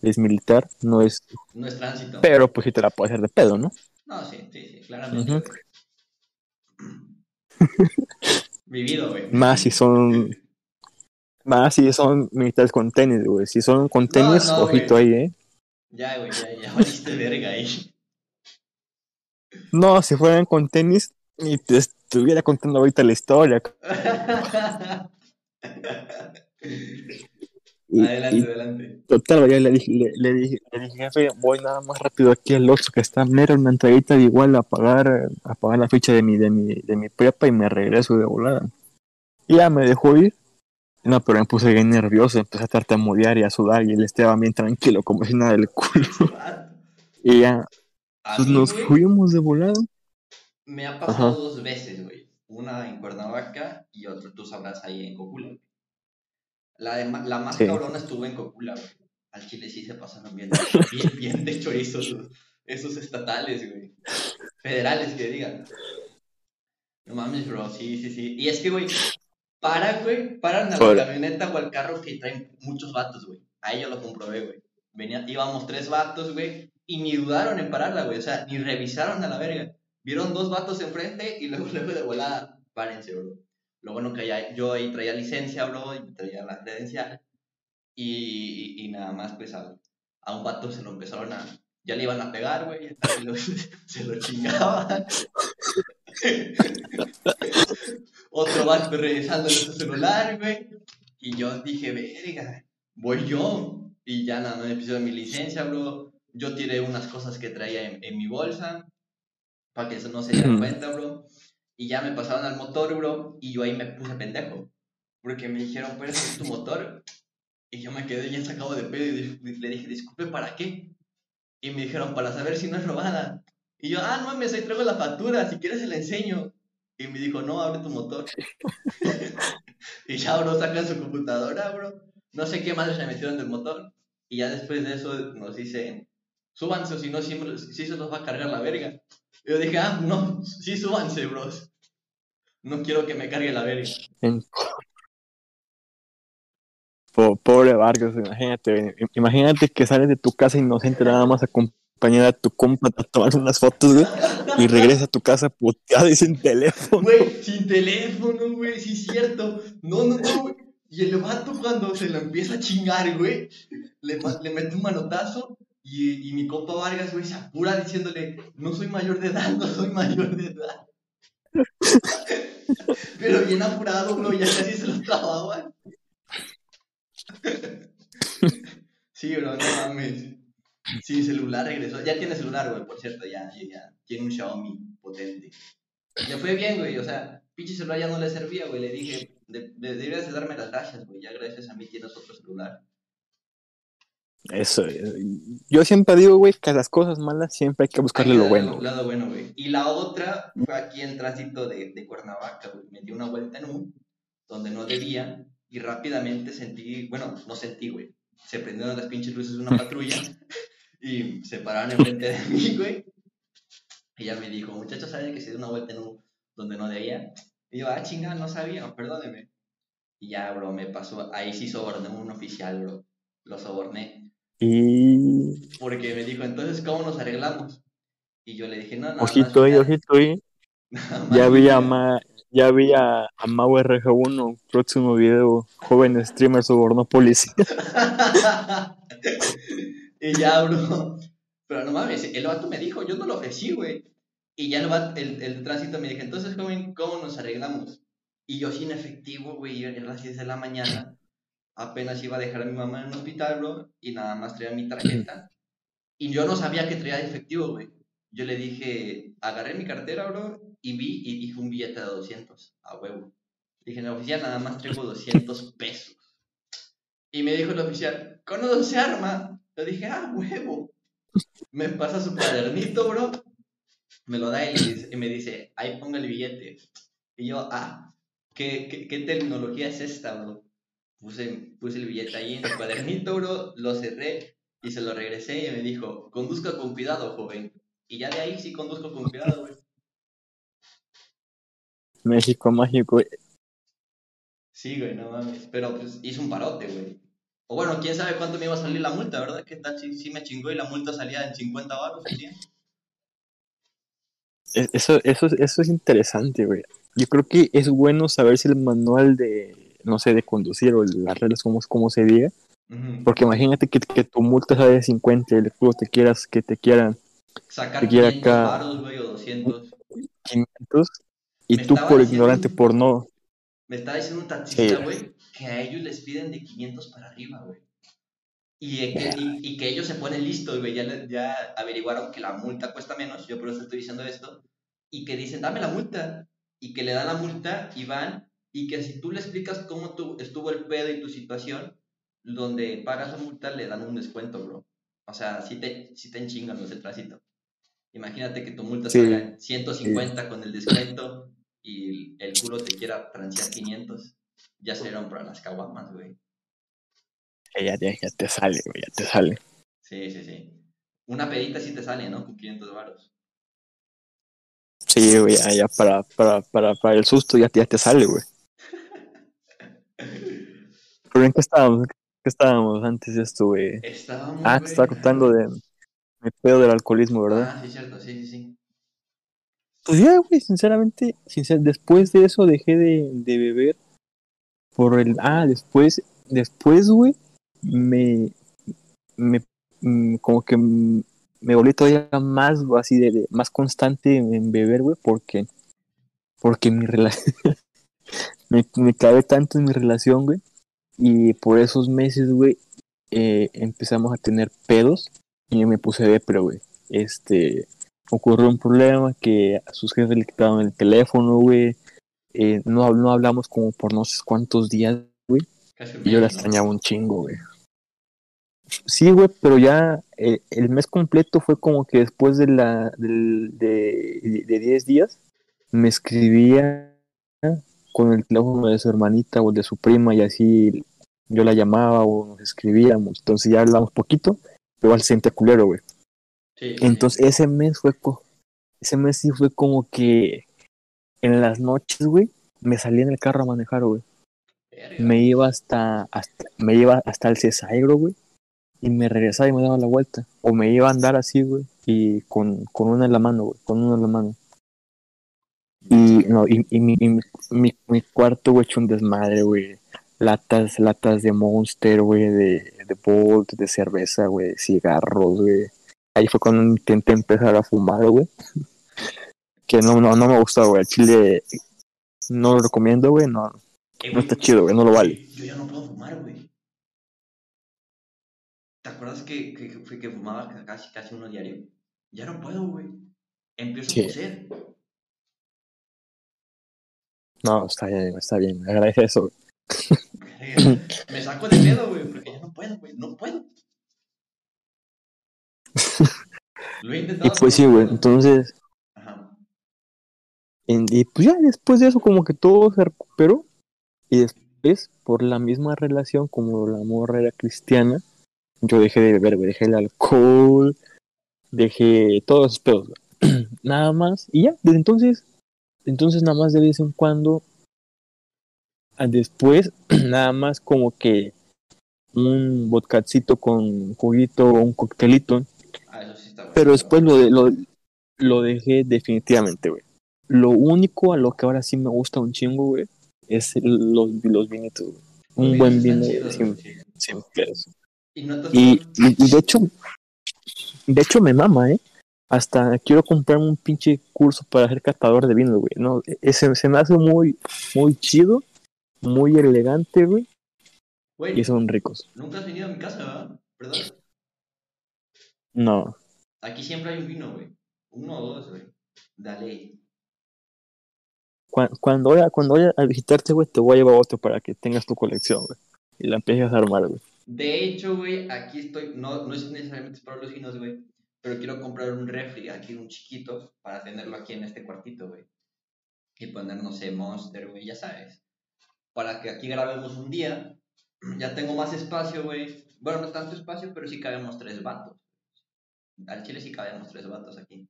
Speaker 1: es militar, no es,
Speaker 2: No es tránsito.
Speaker 1: pero pues sí te la puede hacer de pedo, ¿no?
Speaker 2: No, sí, sí, sí, claramente. Vivido, güey.
Speaker 1: Más si son, más si son militares con tenis, güey, si son con tenis,
Speaker 2: no,
Speaker 1: ojito ahí, ¿eh?
Speaker 2: Ya, güey, ya, ya valiste verga ahí.
Speaker 1: No, si fueran con tenis, y te estuviera contando ahorita la historia. Y,
Speaker 2: adelante,
Speaker 1: y
Speaker 2: adelante.
Speaker 1: Total, ya le dije, le, le dije, le dije, jefe, voy nada más rápido aquí al Oxxo que está mero en una entradita de igual a pagar, a pagar la ficha de mi, de mi, de mi prepa y me regreso de volada. Y ya me dejó ir. No, pero me puse bien nervioso, empecé a tartamudear y a sudar y él estaba bien tranquilo, como si nada del culo. Y ya,
Speaker 2: A
Speaker 1: pues
Speaker 2: mí,
Speaker 1: nos
Speaker 2: güey,
Speaker 1: fuimos de volada.
Speaker 2: Me ha pasado
Speaker 1: Ajá.
Speaker 2: dos veces, güey. Una en Cuernavaca y otra, tú sabrás, ahí en Cocula. güey. La, de, la más
Speaker 1: Sí.
Speaker 2: cabrona estuvo en Cocula, güey. Al chile sí se pasaron bien, bien, bien de chorizo esos, esos estatales, güey. Federales, que digan. No mames, bro, sí, sí, sí. Y es que, güey, para, güey, paran a la camioneta o al carro que traen muchos vatos, güey. Ahí yo lo comprobé, güey. Venía, íbamos tres vatos, güey, y ni dudaron en pararla, güey. O sea, ni revisaron a la verga. Vieron dos vatos enfrente y luego, luego de volada, párense, bro. Lo bueno que ya, yo ahí traía licencia, bro, y traía la credencial. Y, y, y nada más, pues, a, a un vato se lo empezaron a... Ya le iban a pegar, güey, se lo chingaban. Otro vato revisando su celular, güey. Y yo dije, verga, voy yo. Y ya nada más me pidió mi licencia, bro. Yo tiré unas cosas que traía en, en mi bolsa. Para que eso no se dieran cuenta, bro. Y ya me pasaron al motor, bro. Y yo ahí me puse pendejo. Porque me dijeron, pues es tu motor. Y yo me quedé bien sacado de pedo y le dije, disculpe, ¿para qué? Y me dijeron, para saber si no es robada. Y yo, ah, no mames, ahí traigo la factura, si quieres se la enseño. Y me dijo, no, abre tu motor. y ya, bro, sacan su computadora, bro. No sé qué más se metieron del motor. Y ya después de eso nos dicen, súbanse o si no, siempre, sí se los va a cargar la verga. Yo dije, ah, no, sí, súbanse, bros. No quiero que me cargue la verga.
Speaker 1: Pobre Vargas, imagínate, imagínate que sales de tu casa inocente nada más acompañar a tu compa a tomar unas fotos, güey, y regresa a tu casa puteada y sin teléfono.
Speaker 2: Güey, sin teléfono, güey, sí es cierto. No, no, no, güey. Y el vato cuando se lo empieza a chingar, güey, le, le mete un manotazo y, mi compa Vargas, güey, se apura diciéndole, no soy mayor de edad, no soy mayor de edad. Pero bien apurado, bro, ya casi se lo trababan. Sí, bro, no mames. Sí, celular regresó. Ya tiene celular, güey, por cierto, ya, ya. Tiene un Xiaomi potente. Le fue bien, güey, o sea, pinche celular ya no le servía, güey. Le dije, de- deberías de darme las gracias, güey. Ya gracias a mí tienes otro celular.
Speaker 1: Eso, eh, yo siempre digo, güey, que a las cosas malas siempre hay que buscarle
Speaker 2: Hay que
Speaker 1: lo bueno.
Speaker 2: lado bueno, güey. Y la otra fue aquí en tránsito de, de Cuernavaca, güey. Me di una vuelta en U, donde no debía, y rápidamente sentí, bueno, no sentí, güey. Se prendieron las pinches luces de una patrulla y se pararon enfrente de mí, güey. Ella me dijo, muchachos, ¿saben que se dio una vuelta en U donde no debía? Y yo, ah, chinga, no sabía, perdóneme. Y ya, bro, me pasó, ahí sí soborné a un oficial, bro. Lo soborné.
Speaker 1: Y
Speaker 2: Porque me dijo, entonces, ¿cómo nos arreglamos? Y yo le dije, no, no.
Speaker 1: ojito ahí, ojito ahí. Ya vi a Ma, ya vi a, a Mau RG1, próximo video, joven streamer sobornó policía.
Speaker 2: y ya, bro. Pero no mames, el vato me dijo, yo no lo ofrecí, güey. Y ya el, vato- el, el tránsito me dijo, entonces, joven, ¿cómo nos arreglamos? Y yo sin efectivo, güey, eran las 10 de la mañana. Apenas iba a dejar a mi mamá en un hospital, bro, y nada más traía mi tarjeta. Y yo no sabía que traía efectivo, güey. Yo le dije, agarré mi cartera, bro, y vi y dije un billete de 200, a huevo. Dije, en la oficina nada más traigo 200 pesos. Y me dijo el oficial, ¿con se arma? Yo dije, ah, huevo. Me pasa su cuadernito, bro. Me lo da él y, me dice, ahí ponga el billete. Y yo, ah, ¿qué, qué, tecnología es esta, bro? Puse, puse el billete ahí en el cuadernito, bro, lo cerré y se lo regresé y me dijo, conduzca con cuidado, joven. Y ya de ahí sí conduzco con cuidado, güey.
Speaker 1: México mágico. güey.
Speaker 2: Sí, güey, no mames. Pero pues hizo un parote, güey. O bueno, quién sabe cuánto me iba a salir la multa, ¿verdad? ¿Qué tal si, si me chingó y la multa salía en 50 baros 100?
Speaker 1: Es- Eso, eso, es- eso es interesante, güey. Yo creo que es bueno saber si el manual de, no sé, de conducir o las reglas, como, como se diga. Porque imagínate que, que tu multa sea de 50 y el juego te quieras, que te quieran
Speaker 2: Sacar
Speaker 1: Te quiera
Speaker 2: 500
Speaker 1: acá.
Speaker 2: baros, güey, o 200.
Speaker 1: 500 y
Speaker 2: Me
Speaker 1: tú por ignorante, por no.
Speaker 2: Me estaba diciendo un taxista,
Speaker 1: Sí.
Speaker 2: güey, que a ellos les piden de 500 para arriba, güey. Y, eh, que- y, y que ellos se ponen listos, güey. Ya, ya averiguaron que la multa cuesta menos, yo por eso estoy diciendo esto. Y que dicen, dame la multa. Y que le dan la multa y van. Y que si tú le explicas cómo tu- estuvo el pedo y tu situación, donde pagas la multa, le dan un descuento, bro. O sea, si te, si te enchingan los de tránsito. Imagínate que tu multa
Speaker 1: Sí.
Speaker 2: salga en 150 con el descuento y el, culo te quiera transear 500. Ya salieron para las caguamas, güey.
Speaker 1: eh, Ya, ya, ya te sale, güey, ya te sale.
Speaker 2: Sí, sí, sí. Una pedita sí te sale, ¿no? Con 500 varos.
Speaker 1: Sí, güey, ya, ya para, para, para, para el susto ya, ya te sale, güey. Pero en qué estábamos, ¿En qué estábamos antes de esto, güey.
Speaker 2: Estábamos,
Speaker 1: Ah, te estaba contando de mi pedo del alcoholismo, ¿verdad?
Speaker 2: Ah, sí, cierto, sí, sí, sí.
Speaker 1: Pues ya, güey, sinceramente, sincer- después de eso dejé de, de beber por el... Ah, después, después, güey, me, me, mm, como que me volví todavía más, así de, de- más constante en beber, güey, porque, porque mi relación, me, me clavé tanto en mi relación, güey, y por esos meses, güey, eh, empezamos a tener pedos y me puse depre, güey. Este, ocurrió un problema que a sus jefes le quitaron el teléfono, güey. Eh, no, no hablamos como por no sé cuántos días
Speaker 2: un
Speaker 1: y yo la extrañaba un chingo, güey. Sí, güey, pero ya eh, el mes completo fue como que después de la de, de 10 días me escribía con el teléfono de su hermanita o de su prima y así yo la llamaba o nos escribíamos. Entonces ya hablamos poquito, pero al sentía culero, güey.
Speaker 2: Sí,
Speaker 1: Entonces ese mes fue ese mes sí fue como que en las noches, güey, me salía en el carro a manejar, güey. Me iba hasta, hasta me iba hasta el Cesaigro, güey. y me regresaba y me daba la vuelta. O me iba a andar así, güey, y con, con una en la mano, güey, con una en la mano. Y, no, y, y mi, mi, mi, mi cuarto, güey, hecho un desmadre, güey. Latas, latas de Monster, güey, de, de Bolt, de cerveza, güey, cigarros, güey. Ahí fue cuando intenté empezar a fumar, güey. que no, no, no me gustó, güey. El chile no lo recomiendo, güey, no,
Speaker 2: Eh,
Speaker 1: no está chido, güey, no lo vale.
Speaker 2: Yo ya no puedo fumar, güey. ¿Te acuerdas que, que, que, que fumaba ca- casi, casi uno diario? Ya no puedo, güey. Empiezo
Speaker 1: Sí.
Speaker 2: a toser.
Speaker 1: No, está bien, está bien, me agradece eso, güey.
Speaker 2: Me saco de pedo, güey, porque ya no puedo, güey. No puedo. Lo he
Speaker 1: Y
Speaker 2: intentado.
Speaker 1: pues sí, güey, entonces,
Speaker 2: Ajá.
Speaker 1: y pues ya después de eso como que todo se recuperó. Y después, por la misma relación, como la morra era cristiana, yo dejé de beber, güey, dejé el alcohol, dejé todos esos pedos, güey. Nada más, y ya, desde entonces, entonces nada más de vez en cuando, ah, después, nada más como que un vodkacito con juguito o un coctelito,
Speaker 2: Ah, eso sí está
Speaker 1: pero después lo, de, lo, lo dejé definitivamente, güey. Lo único a lo que ahora sí me gusta un chingo, güey, es los, los vinitos, güey. Un
Speaker 2: Los
Speaker 1: buen vino,
Speaker 2: están
Speaker 1: güey,
Speaker 2: chidos,
Speaker 1: sin,
Speaker 2: güey, sí.
Speaker 1: sin pedos.
Speaker 2: Y no te
Speaker 1: Y, y, y de hecho, de hecho me mama, ¿eh? Hasta quiero comprarme un pinche curso para ser catador de vino, güey. No, ese se me hace muy, muy chido, muy elegante, güey,
Speaker 2: Güey,
Speaker 1: y son ricos.
Speaker 2: nunca has venido a mi casa, ¿verdad? ¿Verdad?
Speaker 1: No,
Speaker 2: Aquí siempre hay un vino, güey. Uno o dos, güey. Dale.
Speaker 1: Cu- cuando vaya, cuando vaya a visitarte, güey, te voy a llevar otro para que tengas tu colección, güey. Y la empieces a armar, güey.
Speaker 2: De hecho, güey, aquí estoy. No, no es necesariamente para los vinos, güey. Pero quiero comprar un refri, aquí un chiquito, para tenerlo aquí en este cuartito, güey. Y poner, no sé, Monster, güey, ya sabes. Para que aquí grabemos un día. Ya tengo más espacio, güey. Bueno, no tanto espacio, pero sí cabemos tres vatos. Al chile sí cabemos tres vatos aquí.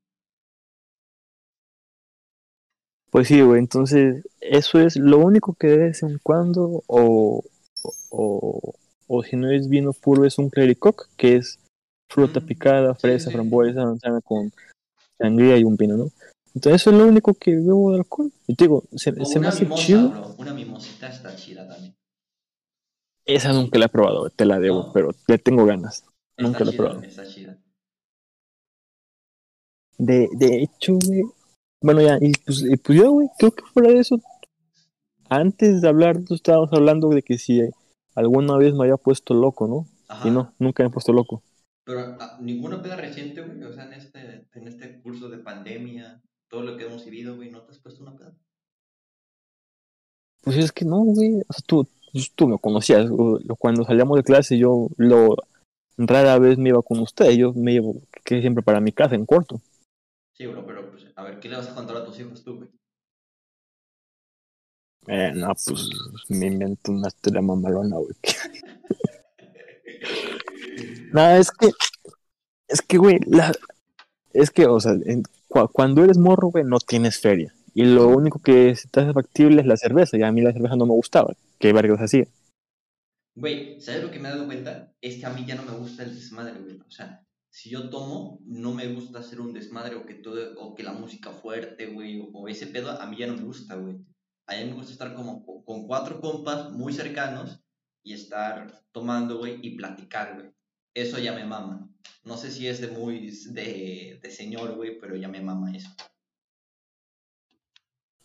Speaker 1: Pues sí, güey, entonces eso es lo único que de vez en cuando, o, o, o si no es vino puro, es un clericoc, que es fruta picada, fresa, frambuesa, manzana con sangría y un vino, ¿no? Entonces eso es lo único que bebo de alcohol. Y te digo, se,
Speaker 2: O
Speaker 1: se me hace
Speaker 2: mimosa,
Speaker 1: chido.
Speaker 2: bro. Una mimosita está chida también.
Speaker 1: Esa nunca la he probado, te la debo,
Speaker 2: No.
Speaker 1: pero le tengo ganas. Nunca la he probado.
Speaker 2: está chida.
Speaker 1: De, de hecho, güey. Bueno, ya, y pues, y pues yo, güey, creo que fuera de eso. Antes de hablar, tú estábamos hablando de que si alguna vez me había puesto loco, ¿no?
Speaker 2: Ajá.
Speaker 1: Y no, nunca me he puesto loco.
Speaker 2: Pero ah, ninguna peda reciente, güey. O sea, en este, en este curso de pandemia, todo lo que hemos vivido, güey, ¿no te has puesto una peda?
Speaker 1: Pues es que no, güey. O sea, tú, tú me conocías. Cuando salíamos de clase, yo lo rara vez me iba con usted. Yo me llevo que siempre para mi casa en corto.
Speaker 2: Sí, bro, pero pues, a ver, ¿qué le vas a contar a tus hijos tú, güey?
Speaker 1: Eh, no, pues me invento una historia mamalona, güey. Nada, es que, es que, güey, es que, o sea, cuando eres morro, güey, no tienes feria. Y lo único que te hace factible es la cerveza. Y a mí la cerveza no me gustaba. ¿Qué vergas hacía?
Speaker 2: Güey, ¿sabes lo que me he dado cuenta? Es que a mí ya no me gusta el desmadre, güey. O sea, si yo tomo, no me gusta hacer un desmadre o que todo, o que la música fuerte, güey, o, o ese pedo, a mí ya no me gusta, güey. A mí me gusta estar como co- con cuatro compas muy cercanos y estar tomando, güey, y platicar, güey. Eso ya me mama. No sé si es de muy de, de señor, güey, pero ya me mama eso.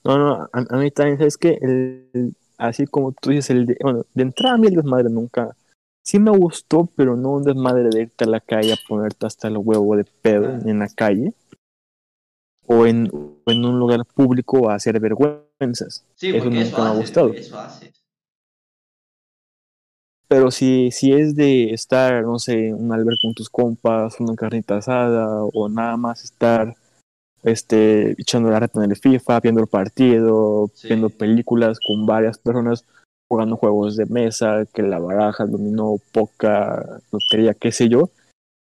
Speaker 1: No, no, a, a mí también, ¿sabes qué? El, el- así como tú dices, el de, bueno, de entrada a mí el desmadre nunca, sí me gustó, pero no un desmadre de irte a la calle a ponerte hasta el huevo de pedo
Speaker 2: Ah.
Speaker 1: en la calle o en, o en un lugar público a hacer vergüenzas.
Speaker 2: Sí,
Speaker 1: Eso nunca
Speaker 2: eso
Speaker 1: me ha gustado.
Speaker 2: eso haces.
Speaker 1: Pero si, si es de estar, no sé, un albergue con tus compas, una carnita asada, o nada más estar este, echando la reta en el FIFA, viendo el partido,
Speaker 2: Sí.
Speaker 1: viendo películas con varias personas, jugando juegos de mesa, que la baraja, dominó, poca, lotería, qué sé yo,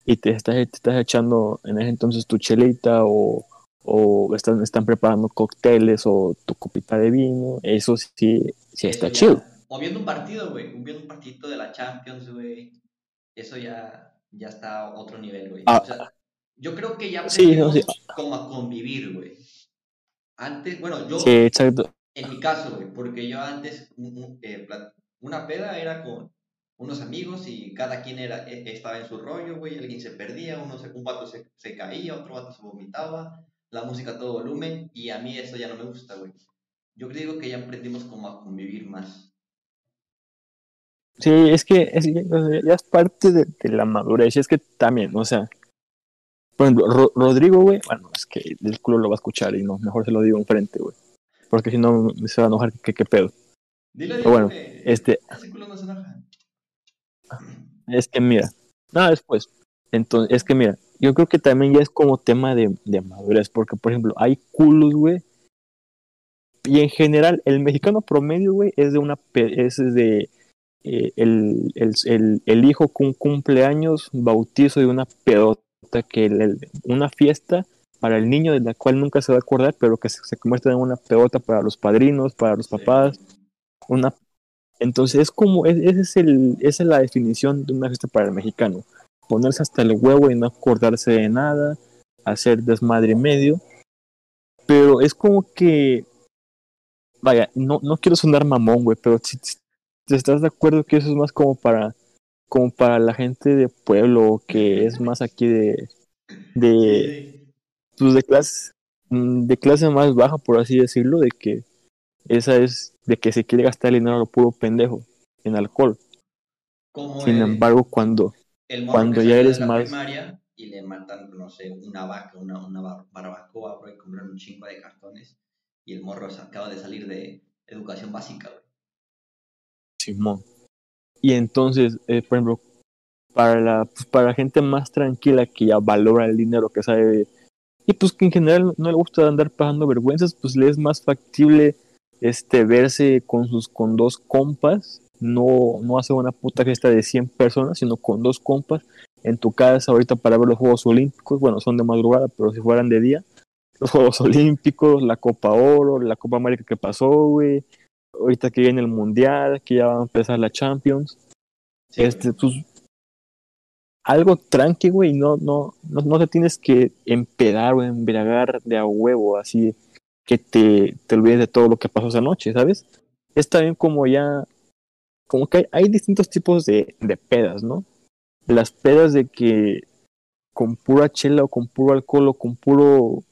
Speaker 1: y te estás, te estás echando en ese entonces tu chelita o, o están, están preparando cócteles o tu copita de vino, eso sí, sí está chido.
Speaker 2: O viendo un partido, güey. Viendo un partidito de la Champions, güey. Eso ya. ya está a otro nivel, güey.
Speaker 1: Ah.
Speaker 2: O sea, yo creo que ya
Speaker 1: Sí, no,
Speaker 2: aprendimos
Speaker 1: sí.
Speaker 2: como a convivir, güey. Antes, bueno, yo,
Speaker 1: Sí, exacto.
Speaker 2: en mi caso, güey, porque yo antes, eh, una peda era con unos amigos y cada quien era, e- estaba en su rollo, güey, alguien se perdía, uno se, un vato se, se caía, otro vato se vomitaba, la música a todo volumen, y a mí eso ya no me gusta, güey. Yo digo que ya aprendimos como a convivir más.
Speaker 1: Sí, es que es, ya es parte de, de la madurez. Es que también, o sea, por ejemplo, Ro- Rodrigo, güey, bueno, es que el culo lo va a escuchar y no, mejor se lo digo enfrente, güey. Porque si no se va a enojar, que qué pedo?
Speaker 2: Dile,
Speaker 1: Pero
Speaker 2: dile,
Speaker 1: bueno,
Speaker 2: güey,
Speaker 1: este-
Speaker 2: ese culo no se enoja.
Speaker 1: Es que mira, nada después. Entonces, es que mira, yo creo que también ya es como tema de, de madurez, porque por ejemplo, hay culos, güey. Y en general, el mexicano promedio, güey, es de una es de eh, el, el, el, el hijo con cumpleaños, bautizo de una pedota, que el- una fiesta para el niño de la cual nunca se va a acordar, pero que se, se convierte en una pedota para los padrinos, para los papás, una entonces es como es, ese es el, esa es la definición de una fiesta para el mexicano. Ponerse hasta el huevo y no acordarse de nada hacer desmadre y medio. Pero es como que vaya no, no quiero sonar mamón güey pero si estás de acuerdo que eso es más como para como para la gente de pueblo que es más aquí de de pues de clase mm, de clase más baja por así decirlo de que esa es de que se quiere gastar el dinero a lo puro pendejo en alcohol
Speaker 2: Como
Speaker 1: sin
Speaker 2: el,
Speaker 1: embargo cuando
Speaker 2: el
Speaker 1: cuando ya eres más-
Speaker 2: primaria y le matan, no sé, una vaca, una, una bar- barbacoa, bro, y compraron un chingo de cartones. Y el morro se acaba de salir de educación básica.
Speaker 1: Simón. Y entonces eh, por ejemplo para la pues, para gente más tranquila que ya valora el dinero que sabe y pues que en general no le gusta andar pasando vergüenzas pues le es más factible este verse con sus con dos compas no no hacer una puta fiesta de 100 personas sino con dos compas en tu casa ahorita para ver los Juegos Olímpicos. Bueno son de madrugada pero si fueran de día los Juegos Olímpicos la Copa Oro la Copa América que pasó güey ahorita que viene el Mundial que ya va a empezar la Champions
Speaker 2: Sí,
Speaker 1: este, pues, algo tranqui, güey, no, no, no, no te tienes que empedar o embriagar de a huevo, así que te, te olvides de todo lo que pasó esa noche, ¿sabes? Es también como ya, como que hay, hay distintos tipos de, de pedas, ¿no? Las pedas de que con pura chela o con puro alcohol o con puro,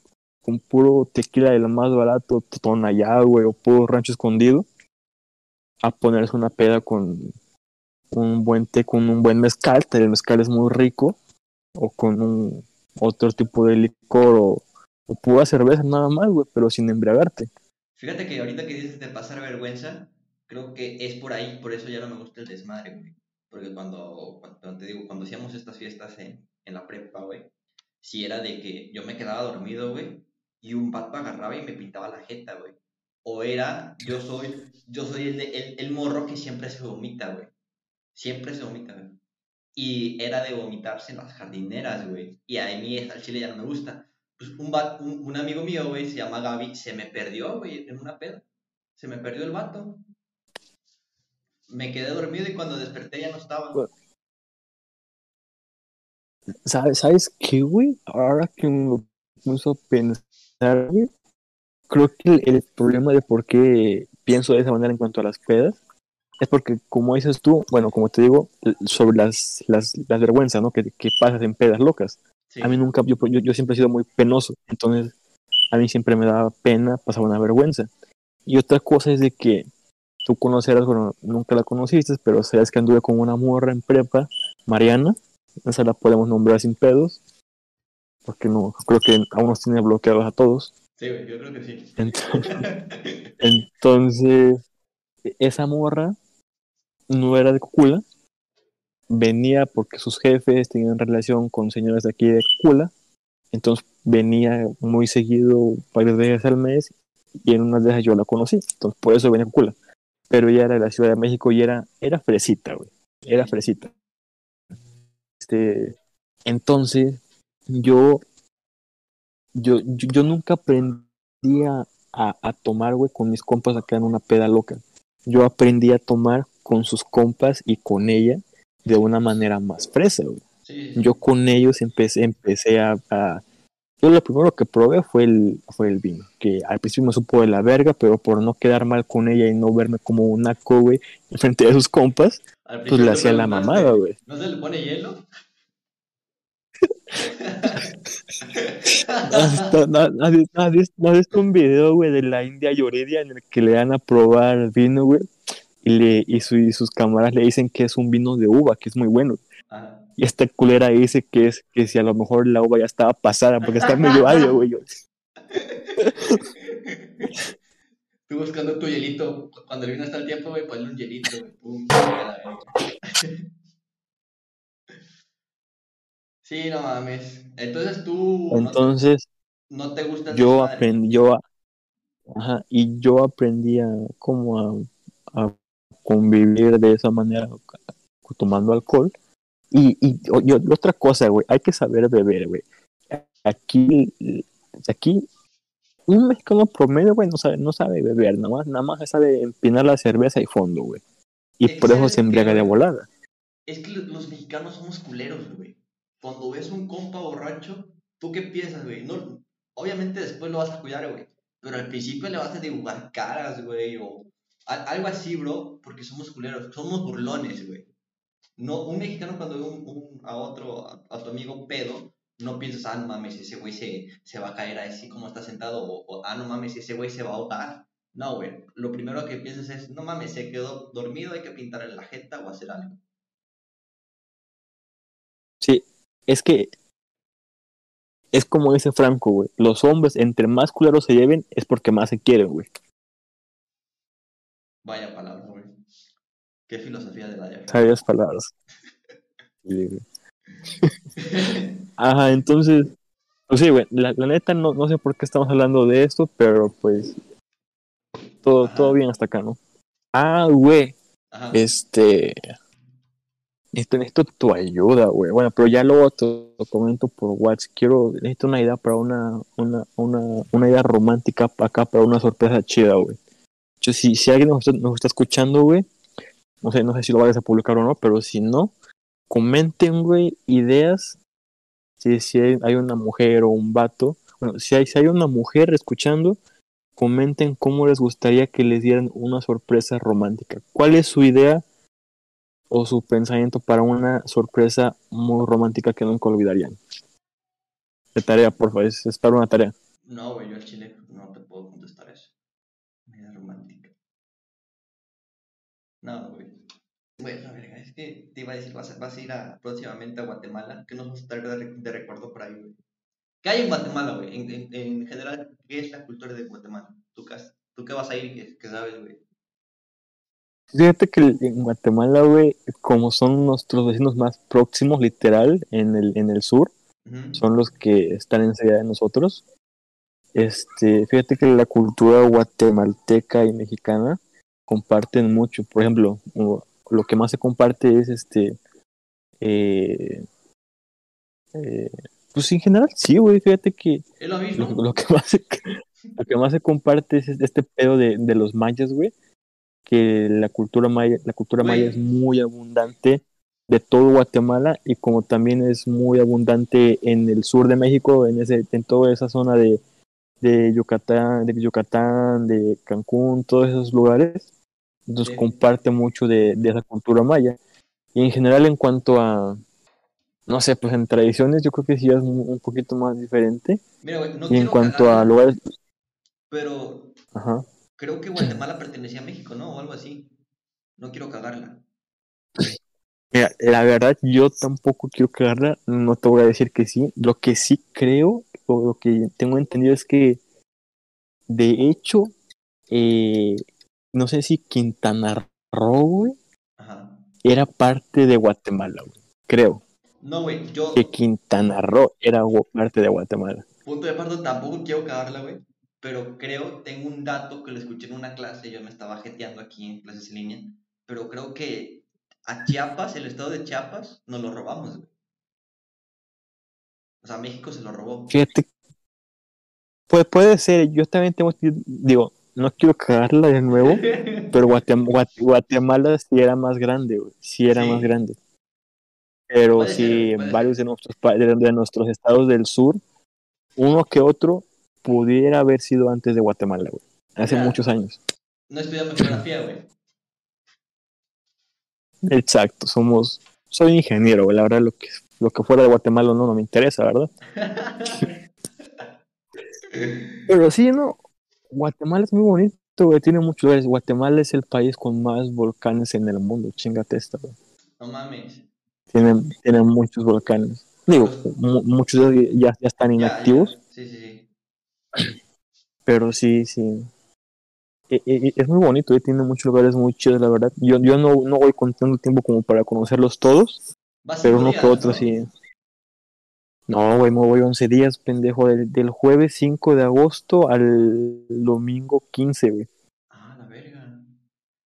Speaker 1: con puro tequila de lo más barato, tonallá, güey, o puro rancho escondido, a ponerse una peda con un buen té con un buen mezcal, el mezcal es muy rico, o con un otro tipo de licor o, o pura cerveza nada más, güey, pero sin embriagarte.
Speaker 2: Fíjate que ahorita que dices de pasar vergüenza, creo que es por ahí, por eso ya no me gusta el desmadre, güey. Porque cuando, cuando te digo, cuando hacíamos estas fiestas en, en la prepa, güey, si era de que yo me quedaba dormido, güey, y un vato agarraba y me pintaba la jeta, güey. O era, yo soy, yo soy el, de- el, el morro que siempre se vomita, güey. Siempre se vomita, güey. Y era de vomitarse en las jardineras, güey. Y a mí al chile ya no me gusta. Pues un, va- un, un amigo mío, güey, se llama Gaby, se me perdió, güey, en una peda. Se me perdió el vato. Me quedé dormido y cuando desperté ya no estaba.
Speaker 1: ¿Sabes, ¿Sabes qué, güey? Ahora que me puso a pensar, creo que el, el problema de por qué pienso de esa manera en cuanto a las pedas es porque, como dices tú, bueno, como te digo, sobre las, las, las vergüenzas, ¿no? Que, que pasas en pedas locas.
Speaker 2: Sí.
Speaker 1: A mí nunca, yo, yo, yo siempre he sido muy penoso, entonces a mí siempre me daba pena, pasaba una vergüenza. Y otra cosa es de que tú conocerás, bueno, nunca la conociste, pero sabes que anduve con una morra en prepa, Mariana, esa la podemos nombrar sin pedos, porque no, creo que aún nos tiene bloqueados a todos.
Speaker 2: Sí, yo creo que sí.
Speaker 1: Entonces, entonces esa morra no era de Cocula, venía porque sus jefes tenían relación con señores de aquí de Cocula, entonces venía muy seguido, varias veces al mes, y en unas de esas yo la conocí, entonces por eso venía a Cocula. Pero ella era de la Ciudad de México y era, era fresita, güey, era fresita. Este, entonces, yo, yo, yo, nunca aprendí a, a, a tomar, güey, con mis compas acá en una peda loca. Yo aprendí a tomar con sus compas y con ella de una manera más fresa, güey.
Speaker 2: Sí,
Speaker 1: yo con ellos empecé, empecé a, a- Yo lo primero que probé fue el, fue el vino, que al principio me supo de la verga, pero por no quedar mal con ella y no verme como un naco, güey, enfrente de sus compas, pues le hacía la mamada, güey.
Speaker 2: ¿No se le pone hielo?
Speaker 1: ¿No has visto, un video, güey, de la India Yoridia en el que le dan a probar vino, güey? Y, le, y, su- y sus cámaras le dicen que es un vino de uva, que es muy bueno.
Speaker 2: Ajá.
Speaker 1: Y esta culera dice que es que si a lo mejor la uva ya estaba pasada porque está medio agrio, güey.
Speaker 2: Tú buscando tu hielito. Cuando el vino está al tiempo, güey, ponle un hielito, güey. Pum. Sí, no mames. Entonces tú no-
Speaker 1: Entonces
Speaker 2: no, te gustan
Speaker 1: yo aprendí, yo, a- ajá, y yo aprendí a como a, a convivir de esa manera, tomando alcohol. Y, y, y otra cosa, güey, hay que saber beber, güey. Aquí, aquí, un mexicano promedio, güey, no sabe, no sabe beber, nada más, nada más sabe empinar la cerveza y fondo, güey. Y por eso
Speaker 2: ¿sabes
Speaker 1: se embriaga de volada.
Speaker 2: Es que lo- los mexicanos somos culeros, güey. Cuando ves un compa borracho, ¿tú qué piensas, güey? No, obviamente después lo vas a cuidar, güey. Pero al principio le vas a dibujar caras, güey, o algo así, bro, porque somos culeros. Somos burlones, güey. No, un mexicano cuando ve un, a otro, a, tu amigo pedo, no piensas, ah, no mames, ese güey se, se va a caer así como está sentado, o, o, ah, no mames, ese güey se va a ahogar. No, güey. Lo primero que piensas es, no mames, se quedó dormido, hay que pintarle la jeta o hacer algo.
Speaker 1: Sí, es que es como dice Franco, güey. Los hombres, entre más culeros se lleven, es porque más se quieren, güey.
Speaker 2: Vaya palabra, güey. Qué filosofía de la vida.
Speaker 1: Sabias palabras. Sí. Ajá, entonces, pues sí, güey, la, la neta no, no sé por qué estamos hablando de esto, pero pues todo,
Speaker 2: Ajá.
Speaker 1: todo bien hasta acá, ¿no? Ah, güey, este... Necesito, necesito tu ayuda, güey. Bueno, pero ya lo comento por WhatsApp. Quiero, necesito una idea para una, una, una, una idea romántica para acá, para una sorpresa chida, güey. Yo, si, si alguien nos está, escuchando, güey, no sé, no sé si lo vayas a publicar o no, pero si no, comenten, güey, ideas. Si, si hay, hay una mujer o un vato, bueno, si hay, si hay una mujer escuchando, comenten cómo les gustaría que les dieran una sorpresa romántica. ¿Cuál es su idea o su pensamiento para una sorpresa muy romántica que nunca olvidarían? De tarea, por favor, es, para una tarea.
Speaker 2: No, güey, yo al chile no te puedo contestar eso. Media romántica. No, güey. Bueno, verga, es que te iba a decir, vas a, vas a ir a, próximamente a Guatemala. ¿Qué nos vas a traer de, de recuerdo por ahí, güey? ¿Qué hay en Guatemala, güey? En, en, en general, ¿qué es la cultura de Guatemala? ¿Tú tú qué vas a ir? ¿Qué, qué sabes, güey?
Speaker 1: Fíjate que en Guatemala, güey, como son nuestros vecinos más próximos, literal, en el, en el sur, son los que están enseguida de nosotros. Este, fíjate que la cultura guatemalteca y mexicana comparten mucho. Por ejemplo, lo que más se comparte es este. eh, eh, pues en general, sí, güey. Fíjate que
Speaker 2: Es lo
Speaker 1: lo,
Speaker 2: mismo.
Speaker 1: lo que más se, lo que más se comparte es este pedo de, de los mayas, güey. Que la cultura maya, la cultura maya es muy abundante de todo Guatemala y como también es muy abundante en el sur de México, en ese, en toda esa zona de, de Yucatán, de Yucatán, de Cancún, todos esos lugares. Entonces
Speaker 2: Sí.
Speaker 1: comparte mucho de, de esa cultura maya. Y en general en cuanto a, no sé, pues en tradiciones yo creo que sí es un, poquito más diferente.
Speaker 2: Mira, güey, no
Speaker 1: y en cuanto a lugares,
Speaker 2: Pero
Speaker 1: ajá.
Speaker 2: Creo que Guatemala pertenecía a México, ¿no? O algo así. No quiero cagarla.
Speaker 1: Mira, la verdad, yo tampoco quiero cagarla, no te voy a decir que sí. Lo que sí creo, o lo que tengo entendido es que, de hecho, eh, no sé si Quintana Roo, güey,
Speaker 2: Ajá.
Speaker 1: era parte de Guatemala, güey. Creo
Speaker 2: No, güey, yo,
Speaker 1: que Quintana Roo era parte de Guatemala.
Speaker 2: punto de parto, tampoco quiero cagarla, güey. Pero creo, tengo un dato que lo escuché en una clase, yo me estaba jeteando aquí en clases en línea. Pero creo que a Chiapas, el estado de Chiapas, nos lo robamos, güey. O sea, México se lo robó.
Speaker 1: Fíjate, puede, puede ser, yo también tengo, digo, no quiero cagarla de nuevo, pero Guatem- Guat- Guatemala sí era más grande, güey. Sí era
Speaker 2: Sí.
Speaker 1: más grande. Pero sí,
Speaker 2: ser,
Speaker 1: en
Speaker 2: puede
Speaker 1: varios de nuestros, de nuestros estados del sur, uno que otro pudiera haber sido antes de Guatemala, güey. Hace
Speaker 2: Mira.
Speaker 1: muchos años.
Speaker 2: No estudiamos geografía, güey.
Speaker 1: Exacto, somos. Soy ingeniero, güey. La verdad, lo que, lo que fuera de Guatemala no, no me interesa, ¿verdad? Pero sí, no. Guatemala es muy bonito, güey. Tiene muchos lugares. Guatemala es el país con más volcanes en el mundo. Chingate esta, güey.
Speaker 2: No mames.
Speaker 1: Tienen, tienen muchos volcanes. Digo, mu- muchos de ellos ya, ya están
Speaker 2: Ya,
Speaker 1: inactivos,
Speaker 2: ya. Sí, sí, sí.
Speaker 1: Pero sí, sí. Es muy bonito, eh, tiene muchos lugares muy chidos, la verdad. Yo, yo no, no voy con tanto tiempo como para conocerlos todos, pero uno que otro
Speaker 2: ¿no?
Speaker 1: sí. No, güey, me voy 11 días, pendejo, del, del jueves 5 de agosto al domingo 15, güey.
Speaker 2: Ah, la verga.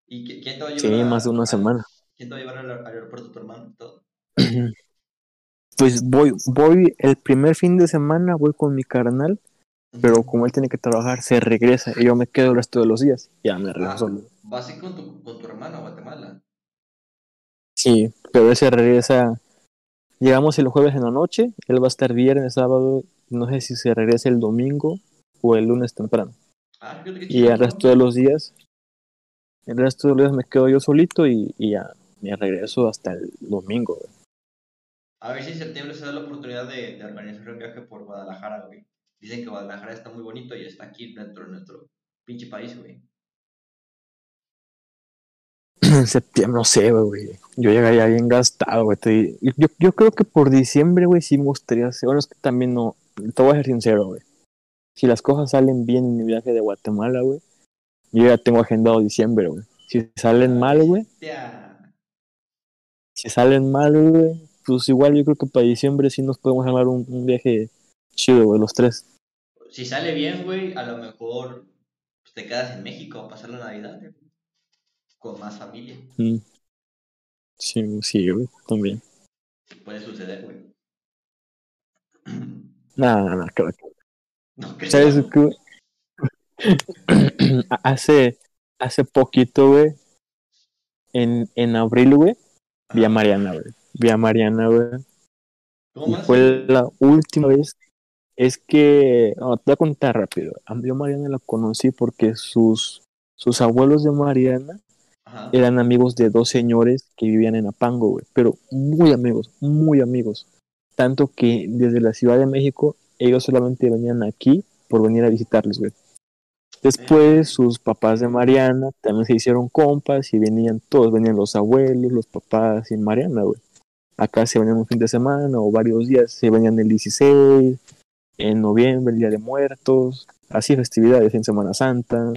Speaker 2: ¿Y qui- quién te va a llevar?
Speaker 1: Sí,
Speaker 2: a-
Speaker 1: más de una
Speaker 2: a-
Speaker 1: semana.
Speaker 2: ¿Quién te va a llevar al, al aeropuerto tu hermano y todo?
Speaker 1: Pues voy, voy el primer fin de semana, voy con mi carnal, pero como él tiene que trabajar, se regresa y yo me quedo el resto de los días. Ya me regreso
Speaker 2: Ah,
Speaker 1: solo.
Speaker 2: vas a ir con tu, con tu hermano a Guatemala.
Speaker 1: Sí, pero él se regresa. Llegamos el jueves en la noche, él va a estar viernes, sábado, no sé si se regresa el domingo o el lunes temprano.
Speaker 2: Ah,
Speaker 1: Y el resto de los días, el resto de los días me quedo yo solito y, y ya me regreso hasta el domingo. güey.
Speaker 2: A ver si en septiembre se da la oportunidad de, de organizar un viaje por Guadalajara, güey. Dicen que Guadalajara está muy bonito y está aquí dentro de nuestro pinche país, güey.
Speaker 1: En septiembre, no sé, güey. Yo llegaría bien gastado, güey. Yo, yo, creo que por diciembre, güey, sí me gustaría hacer. Bueno, es que también no. Te voy a ser sincero, güey. Si las cosas salen bien en mi viaje de Guatemala, güey, yo ya tengo agendado diciembre, güey. Si salen mal, güey, si salen mal, güey, pues igual yo creo que para diciembre sí nos podemos armar un, un viaje chido, güey, los tres.
Speaker 2: Si sale bien, güey, a lo mejor pues, te quedas en México a pasar la Navidad, güey. Con más familia.
Speaker 1: Mm. Sí, sí, güey, también.
Speaker 2: Puede suceder, güey.
Speaker 1: Nada, nada, nada, claro.
Speaker 2: No creo.
Speaker 1: ¿Sabes qué? hace, hace poquito, güey, en, en abril, güey, vi a Mariana, güey. Vi a Mariana, güey.
Speaker 2: ¿Cómo
Speaker 1: Y
Speaker 2: más?
Speaker 1: fue la última vez. Es que, no, te voy a contar rápido. A mí a Mariana la conocí porque sus, sus abuelos de Mariana
Speaker 2: Ajá.
Speaker 1: eran amigos de dos señores que vivían en Apango, güey. Pero muy amigos, muy amigos. Tanto que desde la Ciudad de México ellos solamente venían aquí por venir a visitarles, güey. Después sus papás de Mariana también se hicieron compas y venían todos, venían los abuelos, los papás y Mariana, güey. Acá se venían un fin de semana o varios días, se venían el 16, en noviembre, el Día de Muertos, así festividades en Semana Santa,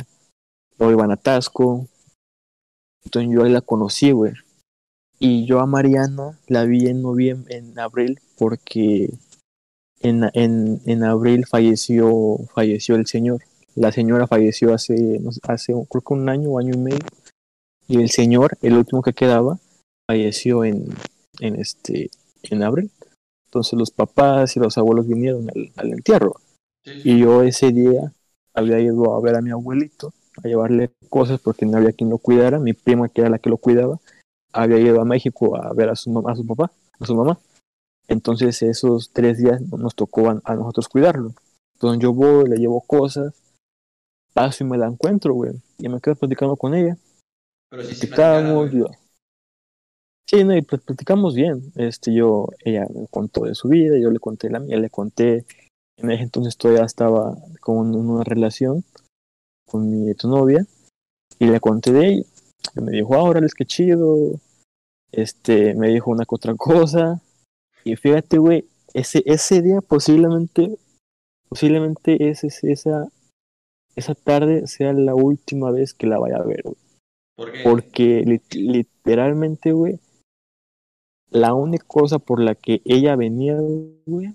Speaker 1: luego iban a Tasco. Entonces yo ahí la conocí, güey. Y yo a Mariana la vi en noviembre, en abril, porque en, en, en abril falleció, falleció el señor. La señora falleció hace, hace creo que un año o año y medio. Y el señor, el último que quedaba, falleció en, en este, en abril. Entonces los papás y los abuelos vinieron al, al entierro.
Speaker 2: Sí.
Speaker 1: Y yo ese día había ido a ver a mi abuelito, a llevarle cosas porque no había quien lo cuidara. Mi prima, que era la que lo cuidaba, había ido a México a ver a su mamá, a su papá, a su mamá. Entonces esos tres días nos tocó a, a nosotros cuidarlo. Entonces yo voy, le llevo cosas, paso y me la encuentro, güey. Y me quedo platicando con ella.
Speaker 2: Pero platicaron,
Speaker 1: Platicamos, yo. Sí, no, y pl- platicamos bien. Este, yo, ella me contó de su vida, yo le conté la mía, le conté. En ese entonces todavía estaba con una relación con mi novia y le conté de ella. Y me dijo, ahora es que chido. Este, me dijo una que otra cosa. Y fíjate, güey, ese, ese día posiblemente, posiblemente ese, esa, esa tarde sea la última vez que la vaya a ver, güey.
Speaker 2: ¿Por qué?
Speaker 1: Porque lit- literalmente, güey, la única cosa por la que ella venía, güey,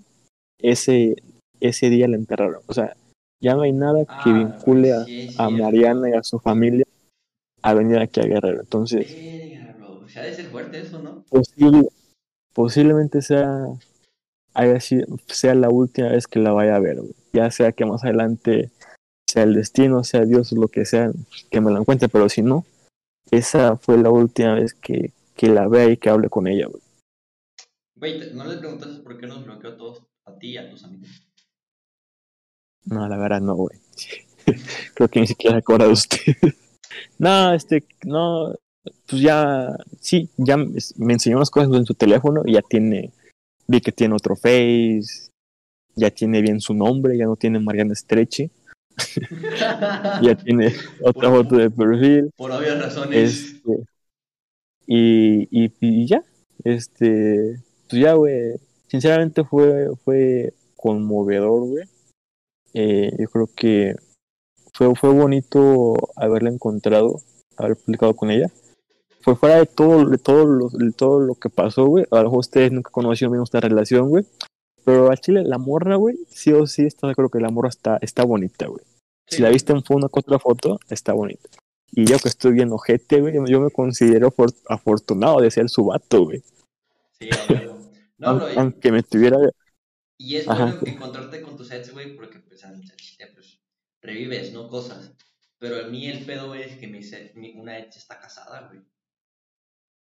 Speaker 1: ese, ese día la enterraron. O sea, ya no hay nada que
Speaker 2: Ah,
Speaker 1: vincule a,
Speaker 2: sí.
Speaker 1: Mariana y a su familia a venir aquí a Guerrero. Entonces,
Speaker 2: Verga, bro. Ha de ser fuerte eso, ¿no?
Speaker 1: posible- posiblemente sea, haya sido- sea la última vez que la vaya a ver, güey. Ya sea que más adelante sea el destino, sea Dios, lo que sea, que me la encuentre, pero si no, esa fue la última vez que, que la vea y que hable con ella, güey.
Speaker 2: Güey, ¿no le preguntaste por qué nos bloqueó a todos, a ti y a tus amigos?
Speaker 1: No, la verdad no, güey. Creo que ni siquiera acuerda de usted. no, este, no, pues ya, sí, ya me me enseñó unas cosas en su teléfono y ya tiene, vi que tiene otro Face, ya tiene bien su nombre, ya no tiene Mariana Estreche, ya tiene otra
Speaker 2: Por-
Speaker 1: foto de perfil,
Speaker 2: Por obvias razones.
Speaker 1: este, y, y, y ya, este, pues ya, güey, sinceramente fue, fue conmovedor, güey. Eh, yo creo que fue, fue bonito haberla encontrado, haber publicado con ella. Fue fuera de todo, de todo, lo, de todo lo que pasó, güey. A lo mejor ustedes nunca conocieron bien esta relación, güey. Pero al chile, la morra, güey, sí o sí, está, creo que la morra está, está bonita, güey.
Speaker 2: Sí.
Speaker 1: Si la viste en una otra foto, está bonita. Y yo que estoy bien ojete, güey, yo me considero for- afortunado de ser su vato, güey.
Speaker 2: Sí, a huevo. No, y-
Speaker 1: Aunque me tuviera...
Speaker 2: Y es
Speaker 1: Ajá.
Speaker 2: bueno encontrarte con tus ex, güey, porque pues al pues revives, ¿no? Cosas. Pero a mí el pedo, güey, es que mi, ex- mi- una ex está casada, güey.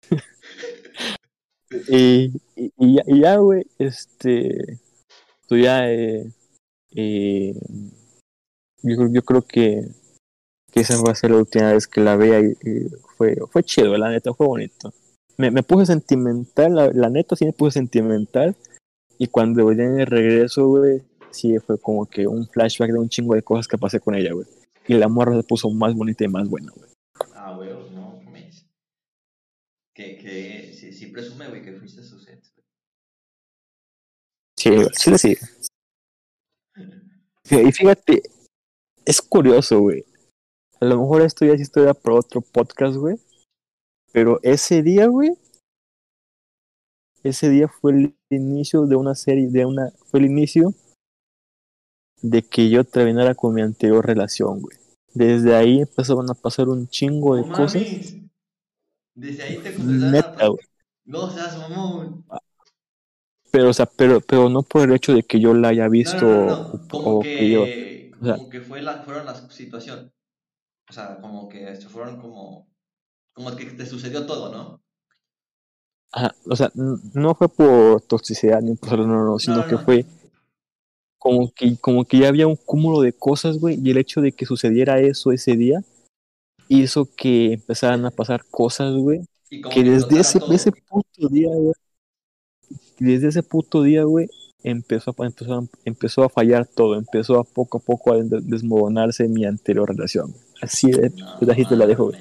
Speaker 1: Y, y, y ya- güey, este... Tú ya... Eh, eh, yo, yo creo que, que esa va a ser la última vez que la vea y, y fue, fue chido, la neta, fue bonito. Me, me puse sentimental, la, la neta sí me puse sentimental. Y cuando venía en el regreso, güey, sí fue como que un flashback de un chingo de cosas que pasé con ella, güey. Y la morra se puso más bonita y más buena, güey.
Speaker 2: Ah, güey, no, ¿qué me? Que, que sí, sí presume, güey, que fuiste su ex, güey.
Speaker 1: Sí, güey, sí sigue. Y fíjate, es curioso, güey. A lo mejor esto ya sí estoy por otro podcast, güey. Pero ese día, güey. Ese día fue el inicio de una serie, de una. Fue el inicio de que yo terminara con mi anterior relación, güey. Desde ahí empezaron a pasar un chingo de cosas.
Speaker 2: Desde ahí te
Speaker 1: Neta, güey.
Speaker 2: No seas mamón.
Speaker 1: Pero, o sea, pero, pero no por el hecho de que yo la haya visto
Speaker 2: no, no, no.
Speaker 1: o,
Speaker 2: Como
Speaker 1: o
Speaker 2: que,
Speaker 1: yo. o sea-
Speaker 2: como que fue la, fueron las situaciones. O sea, como que se fueron como, como que te sucedió todo, ¿no?
Speaker 1: Ajá, o sea, no fue por toxicidad ni por no, no, no, sino
Speaker 2: no,
Speaker 1: que
Speaker 2: no.
Speaker 1: fue como que, como que ya había un cúmulo de cosas, güey, y el hecho de que sucediera eso ese día hizo que empezaran a pasar cosas, güey, que desde ese,
Speaker 2: todo.
Speaker 1: ese puto día, güey, desde ese puto día, güey, empezó a, empezó, a, empezó a fallar todo, empezó a poco a poco a des- desmoronarse mi anterior relación. Así de,
Speaker 2: No
Speaker 1: pues así te la dejo, güey.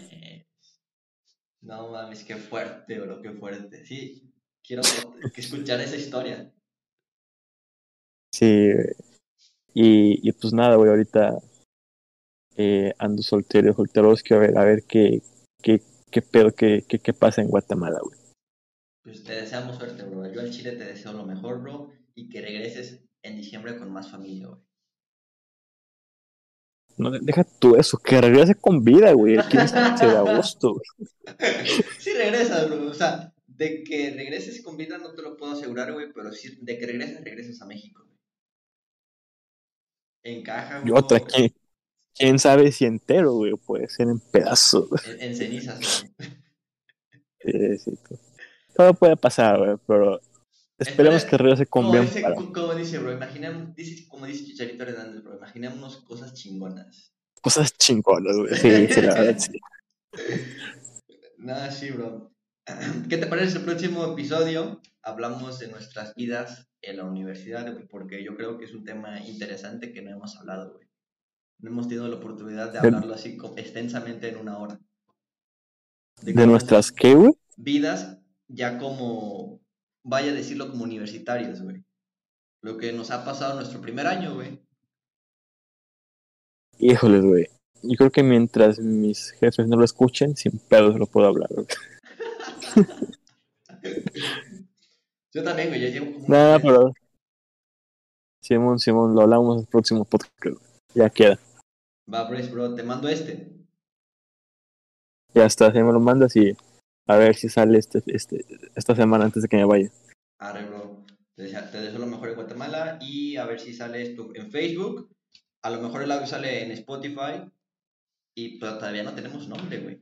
Speaker 2: No mames, qué fuerte, bro, qué fuerte. Sí, quiero escuchar esa historia.
Speaker 1: Sí, y, y pues nada, güey, ahorita eh, ando soltero, solteroski, a ver, a ver qué, qué, qué pedo, qué, qué, qué pasa en Guatemala, güey.
Speaker 2: Pues te deseamos suerte, bro. Yo al Chile te deseo lo mejor, bro, y que regreses en diciembre con más familia, güey.
Speaker 1: No, deja tú eso, que regrese con vida, güey, el 15 de agosto, güey.
Speaker 2: Sí regresas, bro. O sea, de que regreses con vida no te lo puedo asegurar, güey, pero sí, de que regreses, regreses a México, güey. Encaja,
Speaker 1: Y
Speaker 2: bro,
Speaker 1: otra, ¿quién, quién sabe si entero, güey, puede ser en pedazos. güey.
Speaker 2: en, en cenizas, güey.
Speaker 1: Sí, sí, todo. Todo puede pasar, güey, pero esperemos que regrese con
Speaker 2: Como
Speaker 1: bien
Speaker 2: dice,
Speaker 1: para
Speaker 2: como dice, bro, imaginemos, dice, como dice Chicharito Hernández, bro, imaginémonos cosas chingonas.
Speaker 1: cosas chingonas, güey. Sí, sí, la verdad, sí.
Speaker 2: Nada, sí, bro. ¿Qué te parece el próximo episodio? Hablamos de nuestras vidas en la universidad, güey, porque yo creo que es un tema interesante que no hemos hablado, güey. No hemos tenido la oportunidad de
Speaker 1: De-
Speaker 2: hablarlo así extensamente en una hora.
Speaker 1: De nuestras, ¿qué, güey?
Speaker 2: vidas ya como, vaya a decirlo, como universitarios, güey. Lo que nos ha pasado en nuestro primer año, güey.
Speaker 1: Híjoles, güey. Yo creo que mientras mis jefes no lo escuchen, sin pedos lo puedo hablar, güey.
Speaker 2: Yo también, güey, ya llevo como...
Speaker 1: Nada, pero. Simón, Simón, lo hablamos en el próximo podcast. Ya queda.
Speaker 2: Va, Brace, bro, te mando este.
Speaker 1: Ya está, si me lo mandas y a ver si sale este, este, esta semana antes de que me vaya.
Speaker 2: Arre, bro. Te deseo, lo mejor en Guatemala y a ver si sale esto en Facebook. A lo mejor el audio sale en Spotify. Y pues, todavía no tenemos nombre, güey.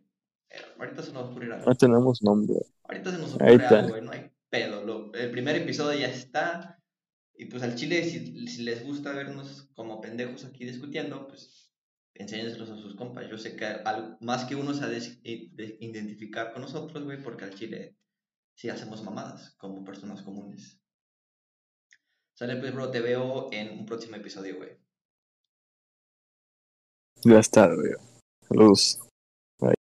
Speaker 2: Ahorita se nos ocurrirá.
Speaker 1: No tenemos nombre.
Speaker 2: Ahorita se nos algo, güey. No hay pedo. Lo- el primer episodio ya está. Y pues al chile, si, si les gusta vernos como pendejos aquí discutiendo, pues enséñenselos a sus compas. Yo sé que más que uno se ha de, de identificar con nosotros, güey, porque al chile sí hacemos mamadas como personas comunes. Sale pues, bro, te veo en un próximo episodio, güey.
Speaker 1: Ya está, güey. Saludos.